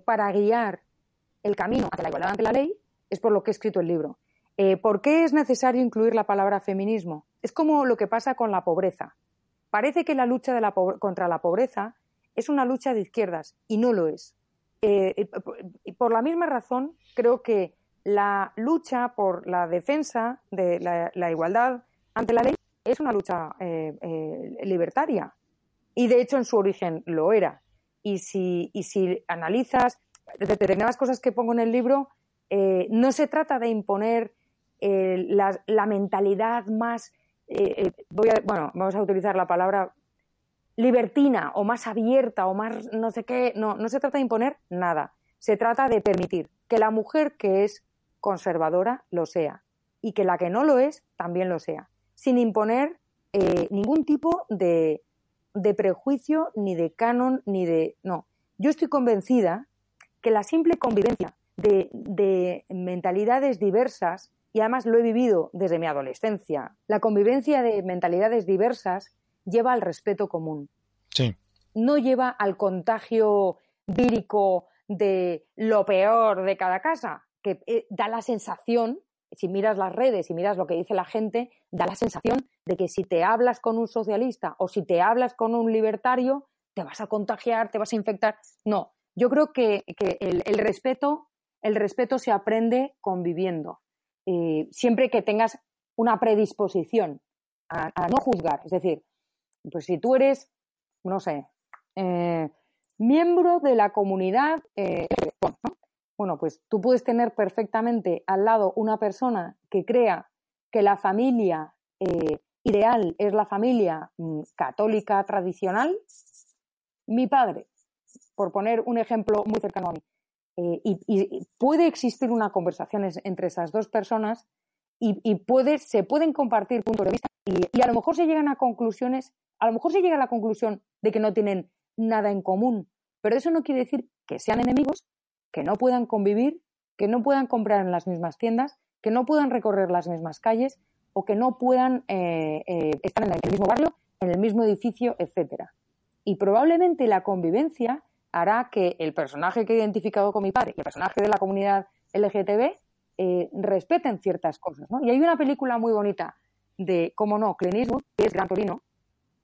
para guiar el camino hacia la igualdad ante la ley, es por lo que he escrito el libro. Eh, ¿Por qué es necesario incluir la palabra feminismo? Es como lo que pasa con la pobreza. Parece que la lucha contra la pobreza es una lucha de izquierdas y no lo es. Eh, por la misma razón, creo que la lucha por la defensa de la, igualdad ante la ley es una lucha eh, libertaria y de hecho en su origen lo era. Y si, y si analizas determinadas cosas que pongo en el libro, eh, no se trata de imponer eh, la, mentalidad más, eh, voy bueno, vamos a utilizar la palabra libertina o más abierta o más no sé qué, no, no se trata de imponer nada, se trata de permitir que la mujer que es conservadora lo sea y que la que no lo es también lo sea, sin imponer ningún tipo de, de prejuicio, ni de canon, ni de... No, yo estoy convencida que la simple convivencia de, mentalidades diversas, y además lo he vivido desde mi adolescencia, la convivencia de mentalidades diversas lleva al respeto común. Sí. No lleva al contagio vírico de lo peor de cada casa, que eh, da la sensación, si miras las redes y miras lo que dice la gente, da la sensación de que si te hablas con un socialista o si te hablas con un libertario, te vas a contagiar, te vas a infectar. No, yo creo que, el, respeto el respeto se aprende conviviendo. Eh, siempre que tengas una predisposición a, no juzgar. Es decir, pues si tú eres, no sé, eh, miembro de la comunidad, eh, bueno, pues tú puedes tener perfectamente al lado una persona que crea que la familia ideal es la familia mm, católica tradicional. Mi padre, por poner un ejemplo muy cercano a mí, eh, y, puede existir una conversación entre esas dos personas y, se pueden compartir puntos de vista y, a lo mejor se llegan a conclusiones, a lo mejor se llega a la conclusión de que no tienen nada en común, pero eso no quiere decir que sean enemigos, que no puedan convivir, que no puedan comprar en las mismas tiendas, que no puedan recorrer las mismas calles o que no puedan eh, eh, estar en el mismo barrio, en el mismo edificio, etcétera. Y probablemente la convivencia hará que el personaje que he identificado con mi padre y el personaje de la comunidad LGTB eh, respeten ciertas cosas. ¿no? Y hay una película muy bonita de, cómo no, Clint Eastwood, que es Gran Torino,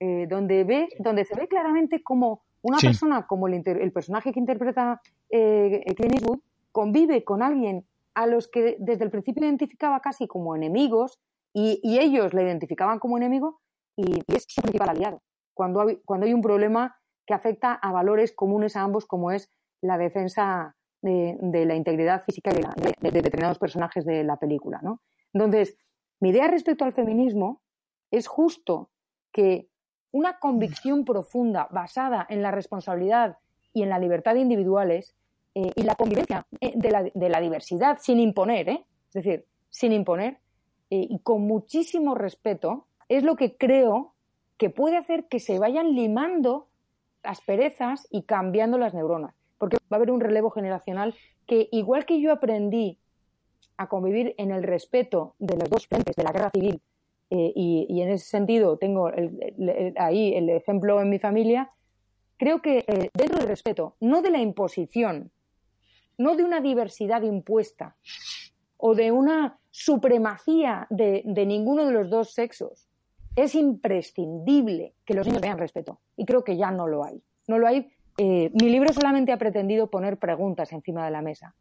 eh, donde, ve, donde se ve claramente cómo una persona como el, personaje que interpreta eh, Clint Eastwood convive con alguien a los que desde el principio identificaba casi como enemigos y, ellos le identificaban como enemigo y, es su principal aliado. Cuando cuando hay un problema que afecta a valores comunes a ambos, como es la defensa de, la integridad física de, determinados personajes de la película. ¿no? Entonces, mi idea respecto al feminismo es justo que una convicción profunda basada en la responsabilidad y en la libertad individuales eh, y la convivencia eh, de, la, diversidad sin imponer, ¿eh? es decir, sin imponer y con muchísimo respeto, es lo que creo que puede hacer que se vayan limando asperezas y cambiando las neuronas. Porque va a haber un relevo generacional que, igual que yo aprendí a convivir en el respeto de los dos frentes de la guerra civil, eh, y, en ese sentido tengo ahí el ejemplo en mi familia, creo que eh, dentro del respeto, no de la imposición, no de una diversidad impuesta o de una supremacía de ninguno de los dos sexos, es imprescindible que los niños vean respeto. Y creo que ya no lo hay. No lo hay. Eh, mi libro solamente ha pretendido poner preguntas encima de la mesa.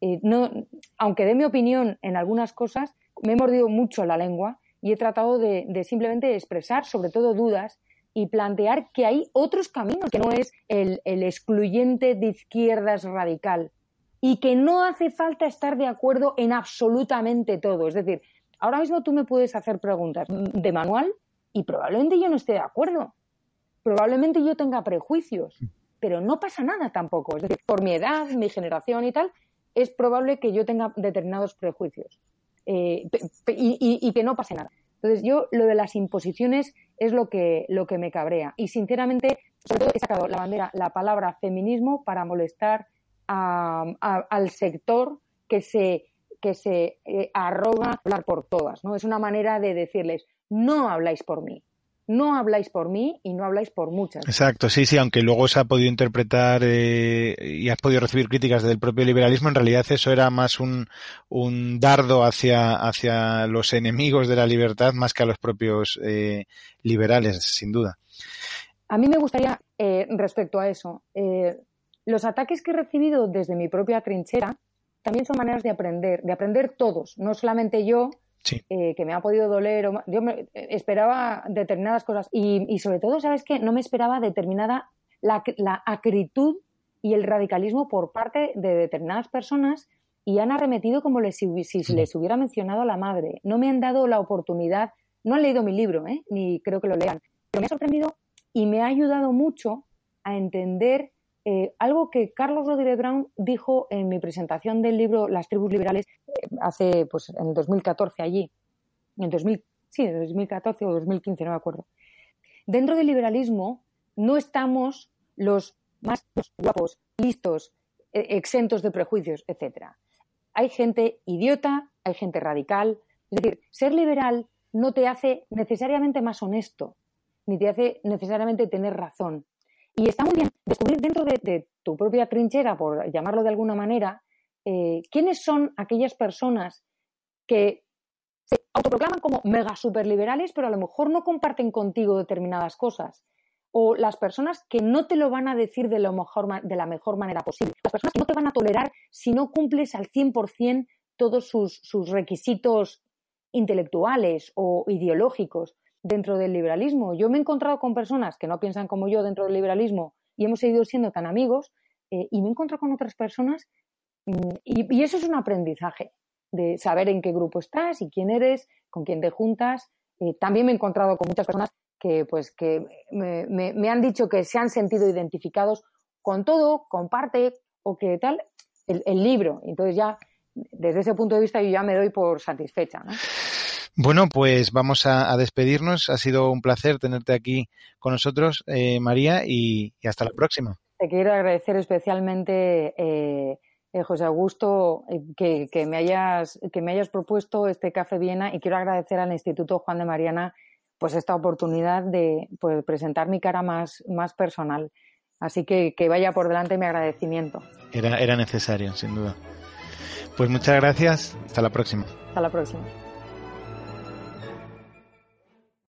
Eh, no, aunque dé mi opinión en algunas cosas, me he mordido mucho la lengua y he tratado de, simplemente expresar, sobre todo, dudas y plantear que hay otros caminos, que no es el, el excluyente de izquierdas radical y que no hace falta estar de acuerdo en absolutamente todo. Es decir, ahora mismo tú me puedes hacer preguntas de manual y probablemente yo no esté de acuerdo. Probablemente yo tenga prejuicios, pero no pasa nada tampoco. Es decir, por mi edad, mi generación y tal, es probable que yo tenga determinados prejuicios eh, y, que no pase nada. Entonces, yo lo de las imposiciones es lo que, lo que me cabrea. Y sinceramente, sobre todo he sacado la bandera, la palabra feminismo para molestar al sector que se, que se eh, arroga hablar por todas. ¿no? Es una manera de decirles, no habláis por mí, no habláis por mí y no habláis por muchas. Exacto, sí, sí, aunque luego se ha podido interpretar eh, y has podido recibir críticas del propio liberalismo, en realidad eso era más un, un dardo hacia, hacia los enemigos de la libertad más que a los propios eh, liberales, sin duda. A mí me gustaría, eh, respecto a eso, los ataques que he recibido desde mi propia trinchera también son maneras de aprender, de aprender todos, no solamente yo, eh, que me ha podido doler. yo me, esperaba determinadas cosas y, sobre todo, ¿sabes qué? No me esperaba determinada la, acritud y el radicalismo por parte de determinadas personas y han arremetido como si, les hubiera mencionado a la madre. No me han dado la oportunidad, no han leído mi libro, ¿eh? ni creo que lo lean, pero me ha sorprendido y me ha ayudado mucho a entender eh, algo que Carlos Rodríguez Brown dijo en mi presentación del libro Las tribus liberales eh, hace, pues, en 2014 allí, en 2000, sí, en 2014 o 2015, no me acuerdo. Dentro del liberalismo no estamos los más guapos, listos, e, exentos de prejuicios, etcétera. Hay gente idiota, hay gente radical. Es decir, ser liberal no te hace necesariamente más honesto, ni te hace necesariamente tener razón. Y está muy bien descubrir dentro de, tu propia trinchera, por llamarlo de alguna manera, eh, quiénes son aquellas personas que se autoproclaman como mega superliberales, pero a lo mejor no comparten contigo determinadas cosas. O las personas que no te lo van a decir de, lo mejor, de la mejor manera posible. Las personas que no te van a tolerar si no cumples al 100% todos sus, sus requisitos intelectuales o ideológicos dentro del liberalismo. Yo me he encontrado con personas que no piensan como yo dentro del liberalismo y hemos seguido siendo tan amigos eh, y me he encontrado con otras personas mm, y, eso es un aprendizaje de saber en qué grupo estás y quién eres, con quién te juntas. Eh, también me he encontrado con muchas personas que, pues, que me, han dicho que se han sentido identificados con todo, con parte o que tal, el, el libro. Entonces ya, desde ese punto de vista, yo ya me doy por satisfecha. ¿no? Bueno, pues vamos a, despedirnos. Ha sido un placer tenerte aquí con nosotros, eh, María, y, hasta la próxima. Te quiero agradecer especialmente, eh, eh, José Augusto, que, me hayas, que me hayas propuesto este Café Viena y quiero agradecer al Instituto Juan de Mariana pues esta oportunidad de pues, presentar mi cara más, más personal. Así que que vaya por delante mi agradecimiento. Era, era necesario, sin duda. Pues muchas gracias. Hasta la próxima. Hasta la próxima.